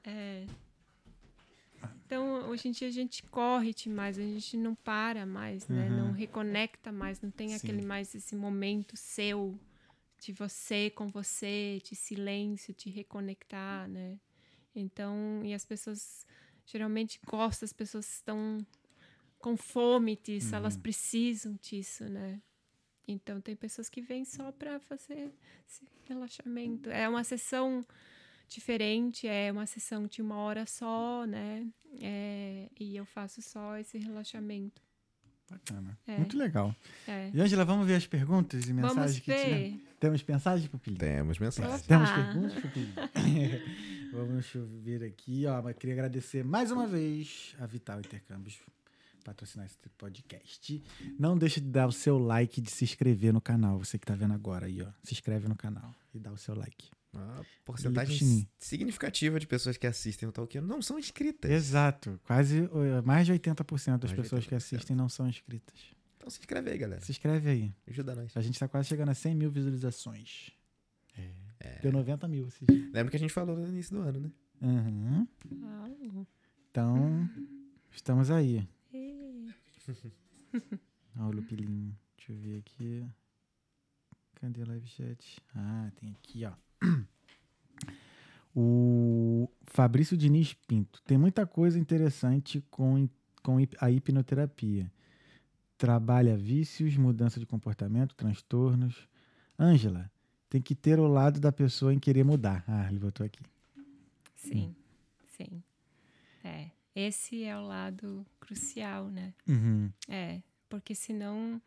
S3: É. Então, hoje em dia a gente corre demais, a gente não para mais, né?
S1: Uhum.
S3: Não reconecta mais, não tem
S1: Sim.
S3: aquele mais esse momento seu de você com você, de silêncio, de reconectar, né? Então, e as pessoas geralmente gostam, as pessoas estão com fome disso, elas precisam disso, né? Então, tem pessoas que vêm só para fazer esse relaxamento. É uma sessão diferente, é uma sessão de uma hora só, né? É, e eu faço só esse relaxamento.
S1: Bacana.
S3: É.
S1: Muito legal.
S3: É.
S1: E, Angela, vamos ver as perguntas e mensagens
S3: Vamos
S1: que
S3: ver.
S1: Temos mensagens, Pupilinho?
S2: Temos mensagem.
S3: Opa.
S1: Temos perguntas, Pupilinho? Vamos ver aqui, ó. Mas queria agradecer mais uma vez a Vital Intercâmbios patrocinar esse podcast. Não deixe de dar o seu like e de se inscrever no canal. Você que tá vendo agora aí, ó. Se inscreve no canal e dá o seu like.
S2: Uma porcentagem
S1: Sim.
S2: significativa de pessoas que assistem o Talkiano não são inscritas.
S1: Exato. Quase mais de 80% das
S2: Mais
S1: pessoas que
S2: 80%.
S1: assistem não são inscritas.
S2: Então se inscreve aí, galera.
S1: Se inscreve aí.
S2: Ajuda nós.
S1: A gente tá quase chegando a 100 mil visualizações.
S2: É.
S1: Deu 90 mil. esses dias.
S2: Lembra que a gente falou no início do ano, né?
S1: Uhum. Então, estamos aí. Ó, o Lupilinho. Deixa eu ver aqui. Cadê o live chat? Ah, tem aqui, ó. O Fabrício Diniz Pinto. Tem muita coisa interessante com, com a hipnoterapia. Trabalha vícios, mudança de comportamento, transtornos. Ângela, tem que ter o lado da pessoa em querer mudar. Ah, ele botou aqui.
S3: Sim, sim. É. Esse é o lado crucial, né?
S1: Uhum.
S3: É, porque senão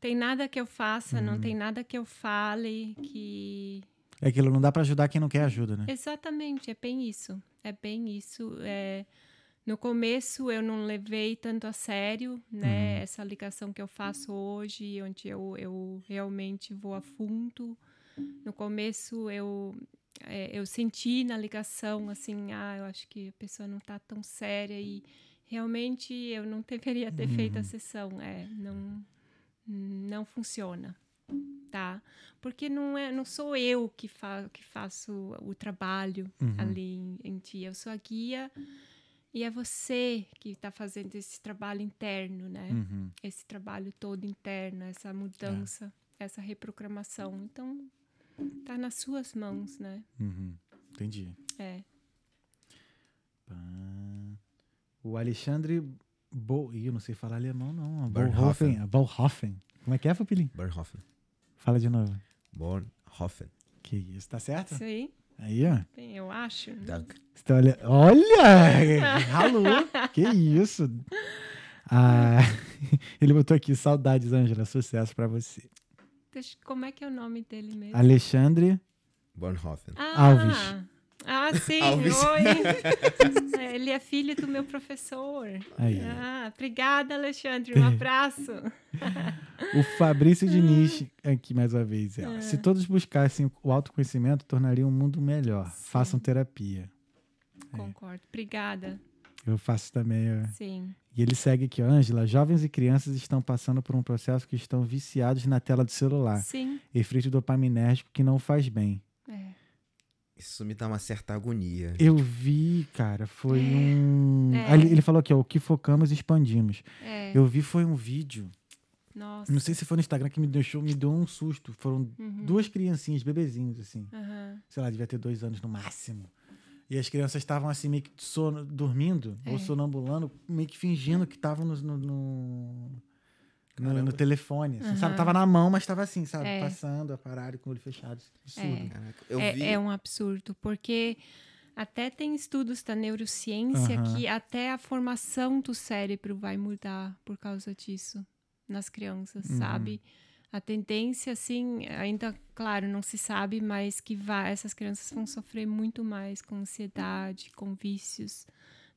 S3: tem nada que eu faça, não tem nada que eu fale que
S1: É aquilo, não dá pra ajudar quem não quer ajuda, né?
S3: Exatamente, é bem isso. É bem isso. É, no começo eu não levei tanto a sério, né? Essa ligação que eu faço hoje, onde eu, eu realmente vou a fundo. No começo eu é, eu senti na ligação assim, ah, eu acho que a pessoa não está tão séria e realmente eu não deveria ter feito a sessão. É, não não funciona, tá? Porque não é, não sou eu que, fa que faço o trabalho ali em, em ti, eu sou a guia e é você que está fazendo esse trabalho interno, né?
S1: Uhum.
S3: Esse trabalho todo interno, essa mudança, essa reprogramação. Então, tá nas suas mãos, né?
S1: Uhum. Entendi.
S3: É.
S1: O Alexandre Bo... Ih, eu não sei falar alemão, não. Bolhofen. Como é que é, Pupilim?
S2: Bornhofen.
S1: Fala de novo.
S2: Bornhofen.
S1: Que isso, tá certo?
S3: Isso aí,
S1: Aí, ó.
S3: bem, eu acho. né?
S2: Dank.
S1: Olhando... Olha! Ralou! que isso? Ah, ele botou aqui, saudades, Ângela, sucesso pra você.
S3: Como é que é o nome dele mesmo?
S1: Alexandre
S2: Bornhofen.
S3: Ah,
S1: Alves.
S3: Ah, sim,
S2: Alves.
S3: oi. É, Ele é filho do meu professor.
S1: Aí.
S3: Ah, obrigada, Alexandre. Um abraço.
S1: O Fabrício Diniz, aqui mais uma vez. ó. Se todos buscassem o autoconhecimento, tornaria um mundo melhor. Façam terapia.
S3: Concordo. Obrigada.
S1: Eu faço também. ó.
S3: Sim.
S1: E ele segue aqui, Ângela. Jovens e crianças estão passando por um processo que estão viciados na tela do celular.
S3: Sim.
S1: Efeito dopaminérgico que não faz bem.
S3: É.
S2: Isso me dá uma certa agonia.
S1: Eu vi, cara, foi um.
S3: É.
S1: Ah, Ele, falou aqui, ó, o que focamos expandimos.
S3: É.
S1: Eu vi foi um vídeo.
S3: Nossa.
S1: Não sei se foi no Instagram que me deixou, me deu um susto. Foram
S3: Uhum.
S1: duas criancinhas, bebezinhos, assim.
S3: Aham.
S1: sei lá, devia ter dois anos no máximo. E as crianças estavam assim, meio que sono, dormindo, ou
S3: É.
S1: sonambulando, meio que fingindo que estavam no, no, no, no- telefone. Assim, sabe?
S3: Aham.
S1: Tava na mão, mas tava assim, sabe?
S3: É.
S1: Passando, a parado com o olho fechado. Absurdo.
S2: Caraca, eu
S3: é,
S2: vi.
S3: é um absurdo, porque Até tem estudos da neurociência
S1: Aham.
S3: que até a formação do cérebro vai mudar por causa disso nas crianças,
S1: Uhum.
S3: sabe? A tendência, assim, ainda, claro, não se sabe, mas que vai, essas crianças vão sofrer muito mais com ansiedade, com vícios,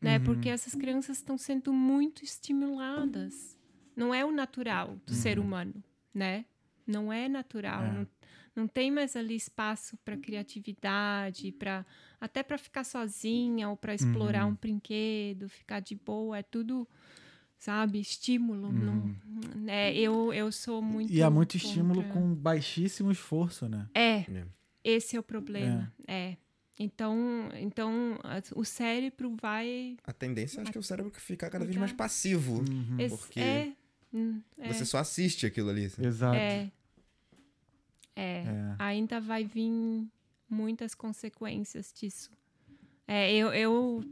S3: né?
S1: Uhum.
S3: Porque essas crianças estão sendo muito estimuladas. Não é o natural do ser
S1: Uhum.
S3: humano, né? Não é natural.
S1: É.
S3: Não, não tem mais ali espaço para criatividade, para até para ficar sozinha ou para explorar
S1: Uhum.
S3: um brinquedo, ficar de boa, é tudo, sabe, estímulo. Não, né? eu, eu sou muito.
S1: Uhum. E há muito estímulo
S3: contra-
S1: com baixíssimo esforço, né?
S3: É,
S2: É.
S3: esse é o problema. É. Então, então a- o cérebro vai.
S2: A tendência acho que é o cérebro ficar cada vez mais passivo.
S3: esse-
S2: Porque
S3: é, hum, é,
S2: Você só assiste aquilo ali. assim.
S1: Exato.
S3: é, é.
S1: É.
S3: ainda vai vir muitas consequências disso. É, eu, eu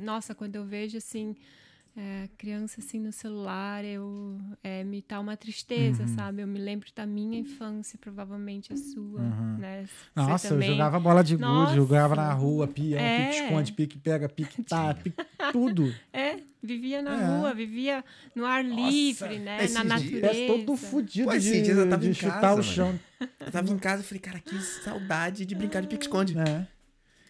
S3: nossa, quando eu vejo assim é, criança assim no celular, eu é, me dá uma tristeza,
S1: Uhum.
S3: sabe? Eu me lembro da minha infância, provavelmente a sua,
S1: Uhum.
S3: né? Você
S1: Nossa, eu jogava bola de gude,
S3: Nossa.
S1: jogava na rua, peão,
S3: É.
S1: pique esconde, pique pega, pique tá, pique tudo.
S3: É, vivia na
S1: É.
S3: rua, vivia no ar livre, né?
S2: esses
S3: Na natureza.
S1: É todo fudido
S2: Pô,
S1: de,
S2: esses dias eu tava
S1: de
S2: em
S1: chutar
S2: casa,
S1: o
S2: mano.
S1: chão.
S2: Eu tava em casa e falei, cara, que saudade de brincar de pique-esconde.
S1: É.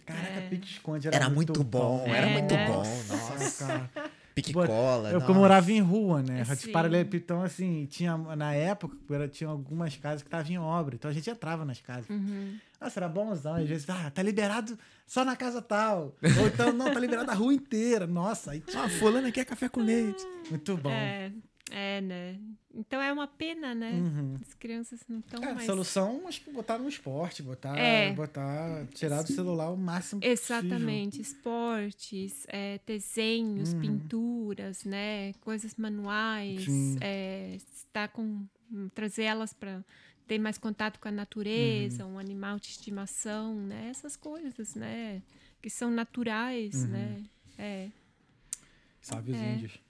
S1: Caraca,
S3: É.
S1: pique esconde era,
S2: Era muito bom,
S3: era
S2: era muito
S3: né?
S2: bom.
S1: Nossa,
S2: Nossa.
S1: cara.
S2: Pique-cola.
S1: Eu
S2: nossa.
S1: como morava em rua, né?
S3: Sim.
S1: De paralelepípedo, Então, assim, tinha, na época, era- tinha algumas casas que estavam em obra. Então a gente entrava nas casas.
S3: Uhum.
S1: Nossa, era bonzão. Às vezes, ah, tá liberado só na casa tal. Ou então, não, tá liberado a rua inteira. Nossa, aí tinha
S2: Ah, fulana quer café com leite.
S1: muito bom.
S3: É, é, né? Então é uma pena, né?
S1: Uhum.
S3: As crianças não estão
S1: É, a
S3: mais.
S1: solução, acho que botar no esporte, botar,
S3: É.
S1: botar, tirar do celular o máximo possível.
S3: Exatamente, esportes, é, desenhos,
S1: Uhum.
S3: pinturas, né, coisas manuais, é, estar com trazer elas para ter mais contato com a natureza,
S1: Uhum.
S3: um animal de estimação, né, essas coisas, né, que são naturais,
S1: Uhum.
S3: né, é,
S1: Salve os
S3: É.
S1: índios.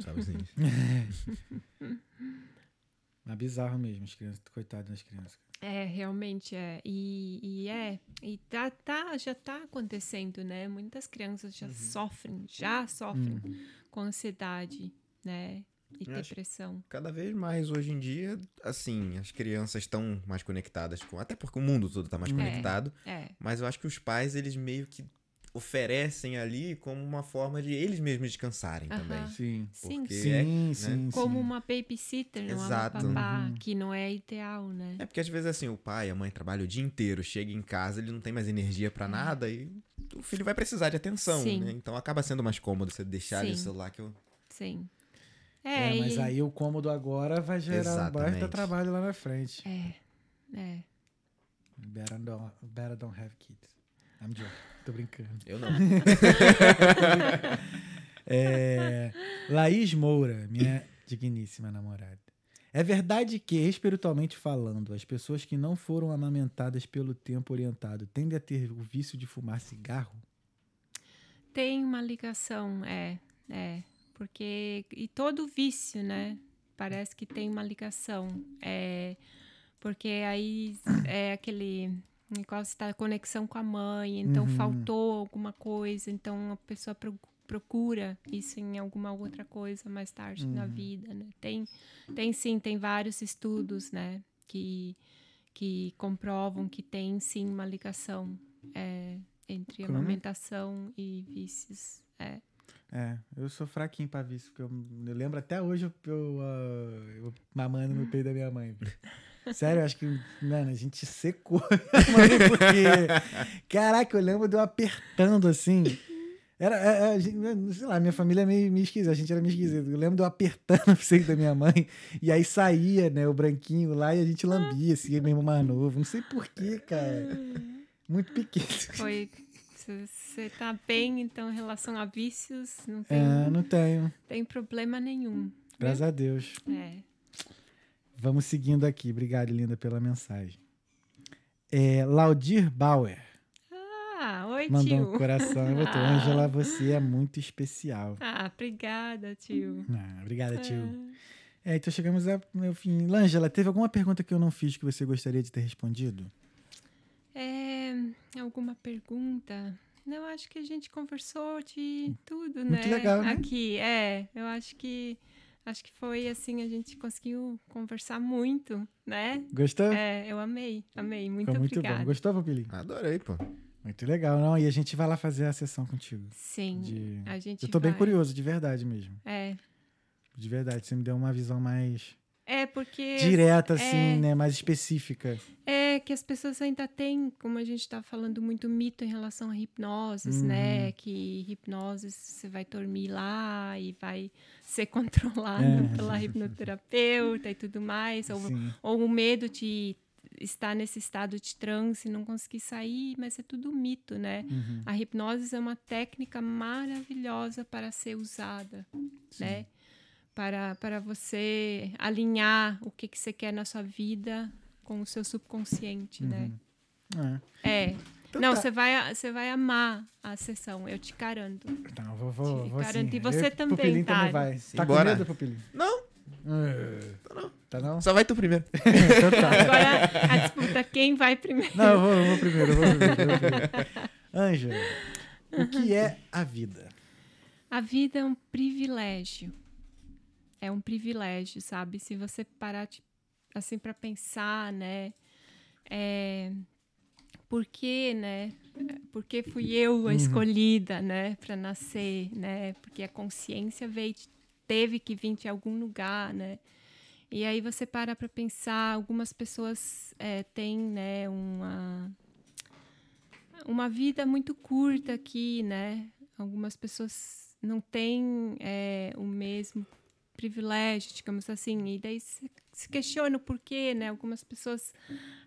S2: Sabe assim?
S1: É bizarro mesmo, as crianças, coitado das crianças.
S3: É, realmente é. E, e é. E tá, tá, já tá acontecendo, né? Muitas crianças
S1: Uhum.
S3: já sofrem, já sofrem
S1: Hum.
S3: com ansiedade, né? E
S2: Eu
S3: depressão.
S2: Cada vez mais hoje em dia, assim, as crianças estão mais conectadas com. Até porque o mundo todo tá mais
S3: É.
S2: conectado.
S3: É.
S2: Mas eu acho que os pais, eles meio que oferecem ali como uma forma de eles mesmos descansarem também.
S1: Sim.
S3: Sim,
S2: Porque
S1: Sim,
S2: é,
S1: sim, sim.
S3: Como uma babysitter, não
S2: Exato.
S3: é uma babá,
S1: Uhum.
S3: que não é ideal, né?
S2: É porque às vezes assim, o pai, a mãe trabalham o dia inteiro, chega em casa, ele não tem mais energia pra nada e o filho vai precisar de atenção.
S3: Sim.
S2: né? Então acaba sendo mais cômodo você deixar ali o
S3: Sim.
S2: celular que eu...
S3: Sim.
S1: É,
S3: É,
S1: mas
S3: e-
S1: aí o cômodo agora vai gerar um baita
S2: Exatamente.
S1: trabalho lá na frente.
S3: É. É.
S1: Better don't, better don't have kids. I'm joking. Tô brincando.
S2: Eu não.
S1: É, Laís Moura, minha digníssima namorada. É verdade que, espiritualmente falando, as pessoas que não foram amamentadas pelo tempo orientado tendem a ter o vício de fumar cigarro?
S3: Tem uma ligação, é, é. Porque. E todo vício, né? Parece que tem uma ligação. É, porque aí é aquele negócio da conexão com a mãe, então
S1: Uhum.
S3: faltou alguma coisa, então a pessoa pro- procura isso em alguma outra coisa mais tarde na
S1: Uhum.
S3: vida, né? Tem, tem sim, tem vários estudos, né? Que, que comprovam que tem sim uma ligação é, entre
S1: Como?
S3: amamentação e vícios. É.
S1: É, eu sou fraquinho pra vício, porque eu, eu lembro até hoje eu, eu, ah, eu mamando no peito da minha mãe. Sério, acho que, mano, a gente secou mãe, porque. Caraca, eu lembro de eu apertando assim. Era, é, é, a sei lá, minha família é meio, meio esquisita, a gente era meio esquisito. Eu lembro de eu apertando o seio da minha mãe, e aí saía, né, o branquinho lá e a gente lambia, assim, meu irmão mais novo. Não sei porquê, cara. Muito pequeno.
S3: Foi. Você tá bem, então, em relação a vícios, não tem,
S1: É, não tenho.
S3: tem problema nenhum.
S1: Graças a Deus.
S3: É.
S1: Vamos seguindo aqui. Obrigado, linda, pela mensagem. É, Laudir Bauer
S3: Ah, oi,
S1: mandou
S3: tio.
S1: um coração e botou:
S3: Ah.
S1: Ângela, você é muito especial.
S3: Ah, obrigada, tio.
S1: Ah, obrigada, tio.
S3: Ah.
S1: É, então chegamos ao meu fim. Ângela, teve alguma pergunta que eu não fiz que você gostaria de ter respondido?
S3: É, alguma pergunta? Eu acho que a gente conversou de tudo,
S1: Muito
S3: né?
S1: legal, né?
S3: Aqui, é. Eu acho que acho que foi assim, a gente conseguiu conversar muito, né?
S1: Gostou?
S3: É, eu amei, amei. Muito
S1: Ficou muito
S3: obrigada.
S1: bom. Gostou, Pupili?
S2: Adorei, pô.
S1: Muito legal, não? E a gente vai lá fazer a sessão contigo.
S3: Sim.
S1: De-
S3: A gente
S1: Eu tô bem
S3: vai.
S1: curioso, de verdade mesmo.
S3: É.
S1: De verdade, você me deu uma visão mais
S3: É porque
S1: direta, assim,
S3: é.
S1: né? Mais específica.
S3: É que as pessoas ainda têm, como a gente está falando, muito mito em relação a hipnoses,
S1: Uhum.
S3: né? Que hipnose você vai dormir lá e vai ser controlado
S1: É.
S3: pela hipnoterapeuta e tudo mais. Ou,
S1: Sim.
S3: ou o medo de estar nesse estado de transe e não conseguir sair, mas é tudo mito, né?
S1: Uhum.
S3: A hipnose é uma técnica maravilhosa para ser usada, né? Para, para você alinhar o que, que você quer na sua vida com o seu subconsciente, né?
S1: É.
S3: É.
S1: Então
S3: não,
S1: tá.
S3: você vai, você vai amar a sessão, eu te garanto.
S1: Então, eu vou, vou,
S3: Te
S1: vou sim.
S3: garanto. E você
S1: Eu-
S3: também,
S1: Pupilinho também
S3: Thales.
S1: vai. Tá
S2: Simbora.
S1: com medo, Pupilinho?
S2: Não,
S1: É. Tá não?
S2: só vai tu primeiro.
S1: então tá.
S3: Agora a disputa, quem vai primeiro?
S1: Não, eu vou, eu vou primeiro, eu vou primeiro. eu vou primeiro. Ângela, o que é a vida?
S3: A vida é um privilégio. É um privilégio, sabe? Se você parar assim para pensar, né? É, por que, né? Por que fui eu a escolhida, né, para nascer, né? Porque a consciência veio, teve que vir de algum lugar, né? E aí você para para pensar, algumas pessoas é, têm, né, uma uma vida muito curta aqui, né? Algumas pessoas não têm é, o mesmo privilégio, digamos assim, e daí se, questiona o porquê, né? Algumas pessoas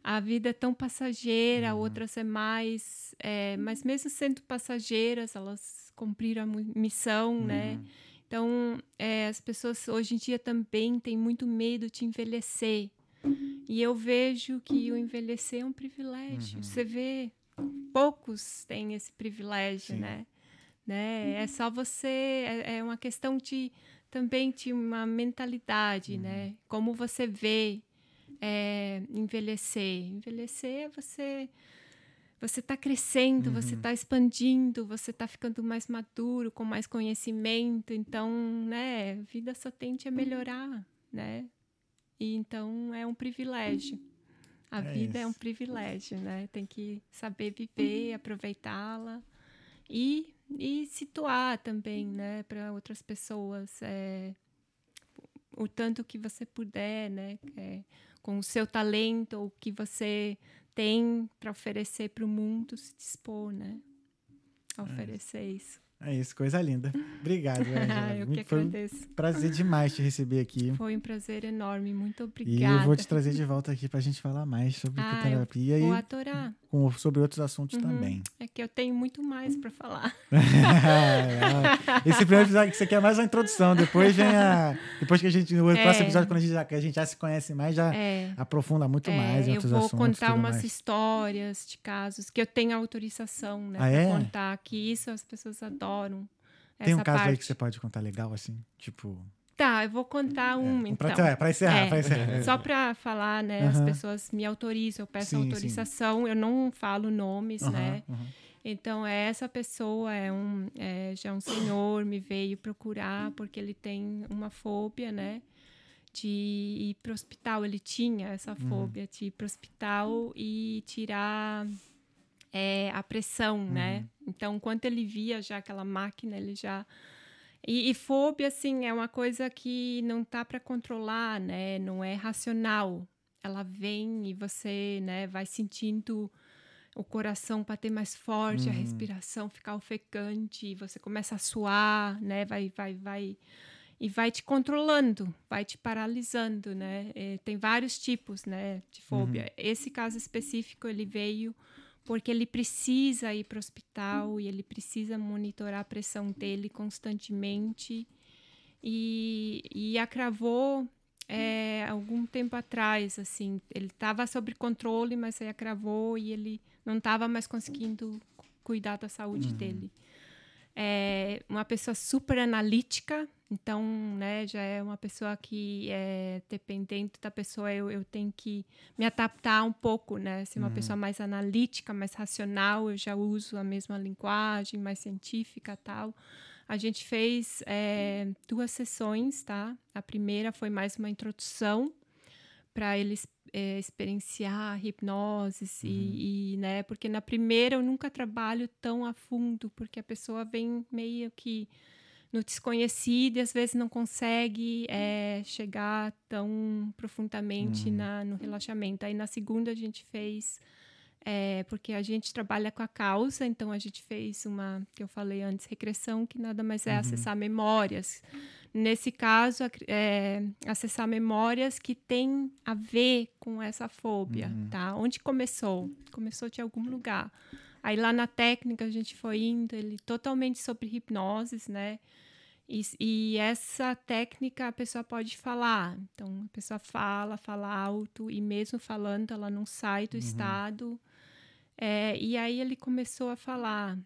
S3: a vida é tão passageira, outras é mais, é, mas mesmo sendo passageiras, elas cumpriram a missão, né? Então, é, as pessoas hoje em dia também têm muito medo de envelhecer. E eu vejo que o envelhecer é um privilégio. Você vê, poucos têm esse privilégio,
S1: Sim.
S3: né? né? É só você, é, é uma questão de também de uma mentalidade, né? Como você vê é, envelhecer. Envelhecer é você você está crescendo, você está expandindo, você está ficando mais maduro, com mais conhecimento. Então, né, a vida só tende a melhorar, né? E então é um privilégio. A
S1: É
S3: vida é um
S1: isso.
S3: privilégio, né? Tem que saber viver, aproveitá-la e, e situar também, né, para outras pessoas. é, o tanto que você puder, né? é, com o seu talento, o que você tem para oferecer para o mundo, se dispor, né? A oferecer isso.
S1: É isso, coisa linda. Obrigado, Ângela.
S3: eu que
S1: Foi um
S3: agradeço.
S1: prazer demais te receber aqui.
S3: Foi um prazer enorme. Muito
S1: E
S3: obrigada.
S1: eu vou te trazer de volta aqui pra gente falar mais sobre
S3: Ah, eu
S1: terapia
S3: Vou
S1: e
S3: adorar.
S1: Com- sobre outros assuntos
S3: Uhum.
S1: também.
S3: É que eu tenho muito mais para falar.
S1: Esse primeiro episódio que você quer é mais uma introdução. Depois vem a. Depois que a gente. O
S3: É.
S1: próximo episódio, quando a gente já, que a gente já se conhece mais, já
S3: É.
S1: aprofunda muito
S3: É,
S1: mais em
S3: eu
S1: outros
S3: vou
S1: assuntos.
S3: contar umas
S1: mais.
S3: histórias de casos que eu tenho autorização, né,
S1: Ah,
S3: para
S1: é?
S3: contar. Que isso as pessoas adoram.
S1: Tem um caso
S3: parte.
S1: aí que você pode contar legal, assim? Tipo.
S3: Tá, eu vou contar um,
S1: é,
S3: então.
S1: pra, é, pra encerrar,
S3: É.
S1: pra encerrar.
S3: Só para falar, né? As pessoas me autorizam, eu peço
S1: Sim, sim.
S3: autorização, eu não falo nomes, né? Então, essa pessoa é um, é, já um senhor, me veio procurar porque ele tem uma fobia, né? De ir pro hospital. Ele tinha essa
S1: Uhum.
S3: fobia de ir pro hospital e tirar é, a pressão, né?
S1: Uhum.
S3: Então, enquanto ele via já aquela máquina, ele já e, e fobia, assim, é uma coisa que não tá para controlar, né? Não é racional. Ela vem e você, né, vai sentindo o coração bater mais forte, a
S1: Uhum.
S3: respiração ficar ofegante, e você começa a suar, né? Vai, vai, vai e vai te controlando, vai te paralisando, né? Eh, tem vários tipos, né, de fobia. Esse caso específico ele veio porque ele precisa ir para o hospital e ele precisa monitorar a pressão dele constantemente e, e acravou é, algum tempo atrás, assim, ele estava sob controle, mas aí acravou e ele não estava mais conseguindo cu- cuidar da saúde dele. É uma pessoa super analítica, então, né, já é uma pessoa que é dependente da pessoa, eu, eu tenho que me adaptar um pouco, né? Ser uma uhum. pessoa mais analítica, mais racional, eu já uso a mesma linguagem, mais científica tal. A gente fez é, duas sessões, tá? A primeira foi mais uma introdução para eles é, experienciar hipnose uhum. e, e, né, porque na primeira eu nunca trabalho tão a fundo, porque a pessoa vem meio que no desconhecido e às vezes não consegue é, chegar tão profundamente uhum. na, no relaxamento. Aí na segunda a gente fez é, porque a gente trabalha com a causa, então a gente fez uma que eu falei antes, regressão, que nada mais é uhum. acessar memórias. Nesse caso, é, acessar memórias que têm a ver com essa fobia, uhum. tá? Onde começou? Começou de algum lugar. Aí lá na técnica a gente foi indo, ele totalmente sobre hipnoses, né? E, e, essa técnica a pessoa pode falar. Então a pessoa fala, fala alto, e mesmo falando, ela não sai do uhum. estado. É, e aí ele começou a falar.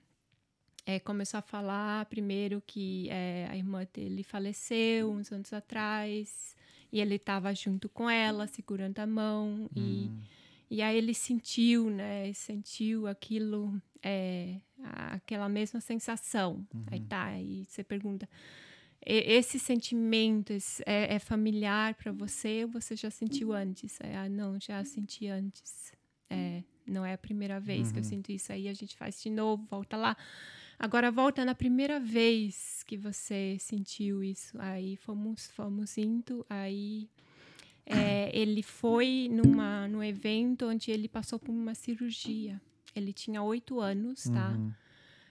S3: É, começou a falar primeiro que é, a irmã dele faleceu uns anos atrás e ele estava junto com ela, segurando a mão. Uhum. E hum. E aí ele sentiu, né? Sentiu aquilo, é, aquela mesma sensação. Uhum. Aí tá, aí você pergunta, esse sentimento é, é familiar para você ou você já sentiu antes? Ah, não, já senti antes. É, não é a primeira vez uhum. que eu uhum. sinto isso. Aí a gente faz de novo, volta lá. Agora volta na primeira vez que você sentiu isso. Aí fomos, fomos indo, aí é, ele foi numa, num evento onde ele passou por uma cirurgia. Ele tinha oito anos, tá? Uhum.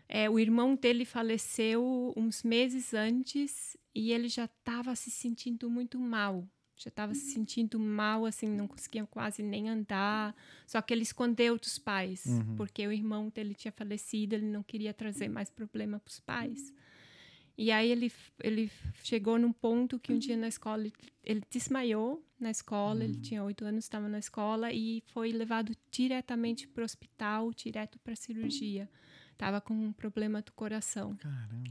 S3: É, o irmão dele faleceu uns meses antes e ele já estava se sentindo muito mal. Já estava se sentindo mal, assim, não conseguia quase nem andar. Só que ele escondeu dos pais, uhum. porque o irmão dele tinha falecido, ele não queria trazer mais problema para os pais. E aí ele, ele chegou num ponto que um dia na escola ele, desmaiou na escola, uhum. ele tinha oito anos, estava na escola e foi levado diretamente para o hospital, direto para cirurgia. Tava com um problema do coração.
S1: Caramba.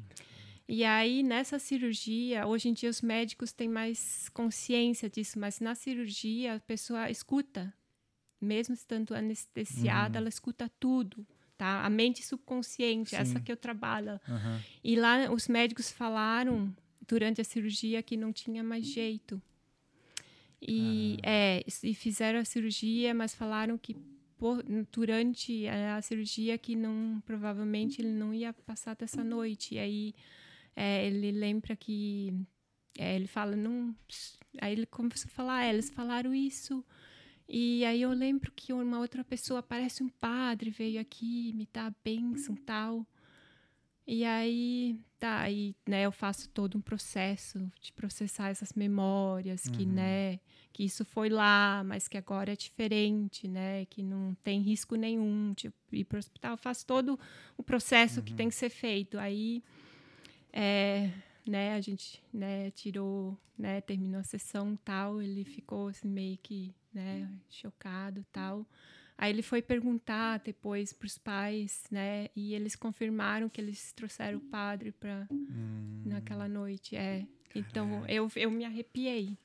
S3: E aí, nessa cirurgia, hoje em dia os médicos têm mais consciência disso, mas na cirurgia a pessoa escuta, mesmo estando anestesiada, uhum. ela escuta tudo tá? A mente subconsciente, Sim. essa que eu trabalho. Uhum. E lá os médicos falaram durante a cirurgia que não tinha mais jeito. E, é, e fizeram a cirurgia, mas falaram que por, durante a, a, cirurgia que não provavelmente ele não ia passar dessa noite. E aí é, ele lembra que é, ele fala não, aí ele começou a falar, é, eles falaram isso e aí eu lembro que uma outra pessoa, parece um padre, veio aqui me dar a bênção tal. E aí, tá, aí, né, eu faço todo um processo de processar essas memórias, uhum. que, né, que isso foi lá, mas que agora é diferente, né, que não tem risco nenhum de ir para o hospital. Eu faço todo o processo uhum. que tem que ser feito. Aí, é, né, a gente, né, tirou, né, terminou a sessão tal, ele ficou assim meio que né, chocado tal. Aí ele foi perguntar depois para os pais, né, e eles confirmaram que eles trouxeram o padre para hum. naquela noite, é. Então eu, eu me arrepiei.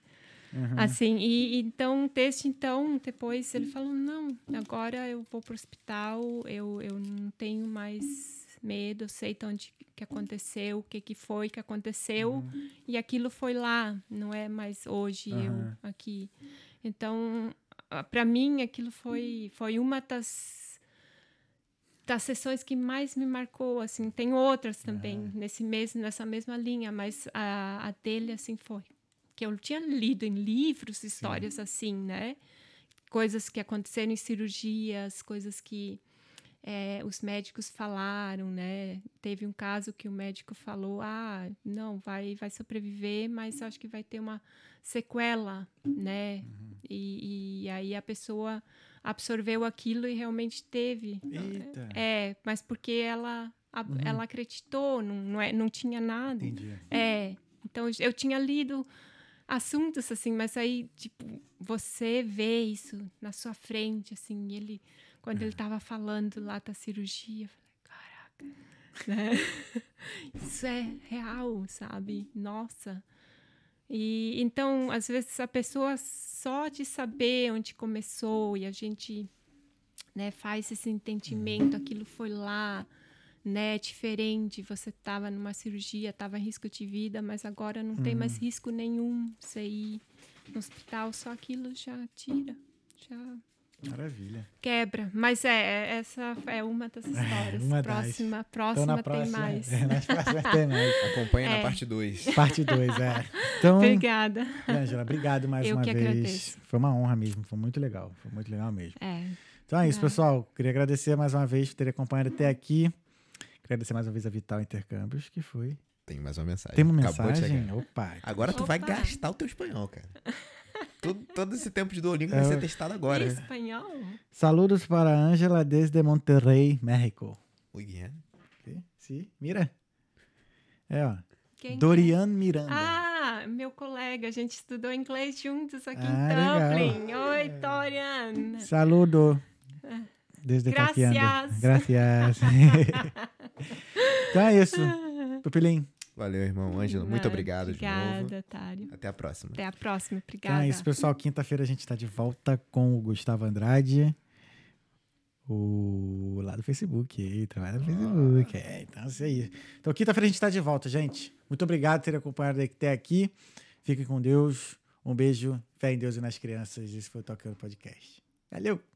S3: Uhum. Assim, e então, desde então, depois ele falou: não, agora eu vou para o hospital, eu, eu não tenho mais medo, sei onde que aconteceu, o que, que foi que aconteceu, uhum. e aquilo foi lá, não é mais hoje uhum. eu aqui. Então, para mim, aquilo foi, foi uma das, das sessões que mais me marcou. Assim, tem outras também uhum. nesse mesmo, nessa mesma linha, mas a, a dele assim foi que eu tinha lido em livros histórias Sim. assim, né? Coisas que aconteceram em cirurgias, coisas que é, os médicos falaram, né? Teve um caso que o médico falou: ah, não, vai, vai sobreviver, mas acho que vai ter uma sequela, né? Uhum. E, e, aí a pessoa absorveu aquilo e realmente teve.
S1: Eita.
S3: É, mas porque ela, a, uhum. ela acreditou, não, não, é, não tinha nada.
S1: Entendi.
S3: É, então eu tinha lido assuntos assim, mas aí, tipo, você vê isso na sua frente, assim, ele quando ele estava falando lá da cirurgia, eu falei, caraca. né? Isso é real, sabe? Nossa. E então, às vezes a pessoa só de saber onde começou e a gente, né, faz esse entendimento, aquilo foi lá, né, diferente, você estava numa cirurgia, estava em risco de vida, mas agora não tem mais risco nenhum você ir no hospital, só aquilo já tira, já
S1: Maravilha.
S3: quebra. Mas é, é- essa é uma das histórias.
S1: uma das.
S3: próxima,
S1: Então,
S3: próxima
S1: na
S3: tem
S1: próxima,
S3: mais.
S1: É, nas próximas tem mais.
S2: Acompanha
S3: É.
S2: na parte 2.
S1: Parte 2, é. Então,
S3: Obrigada.
S1: Ângela, obrigado mais
S3: Eu
S1: uma
S3: que
S1: vez.
S3: agradeço.
S1: Foi uma honra mesmo, foi muito legal. Foi muito legal mesmo.
S3: É.
S1: Então é isso,
S3: Ah.
S1: pessoal. Queria agradecer mais uma vez por ter acompanhado até aqui. Queria agradecer mais uma vez a Vital Intercâmbios, que foi.
S2: Tem mais uma mensagem.
S1: Tem uma mensagem? Opa.
S2: Agora tu vai
S3: Opa.
S2: gastar o teu espanhol, cara. Todo, todo esse tempo de Duolingo
S1: É,
S2: vai ser testado agora.
S3: Em espanhol?
S1: Saludos para Ângela desde Monterrey, México.
S2: Muy bien.
S1: Sí, sí, mira. É, ó.
S3: Quem
S1: Dorian Miranda.
S3: Ah, meu colega, a gente estudou inglês juntos aqui
S1: Ah,
S3: em
S1: legal.
S3: Dublin. Oi, Dorian.
S1: Saludo. Desde
S3: Gracias.
S1: Gracias. então é isso. Pupilim.
S2: Valeu, irmão. Ângela, muito obrigado de novo.
S3: Obrigada, Tário.
S2: Até a próxima.
S3: Até a próxima.
S1: Então
S3: Obrigada.
S1: é isso, pessoal. Quinta-feira a gente está de volta com o Gustavo Andrade. O lá do Facebook, trabalha no Facebook. É, então é isso aí. Então, quinta-feira a gente está de volta, gente. Muito obrigado por ter acompanhado até aqui. Fiquem com Deus. Um beijo, fé em Deus e nas crianças. Esse foi o Tocando Podcast. Valeu!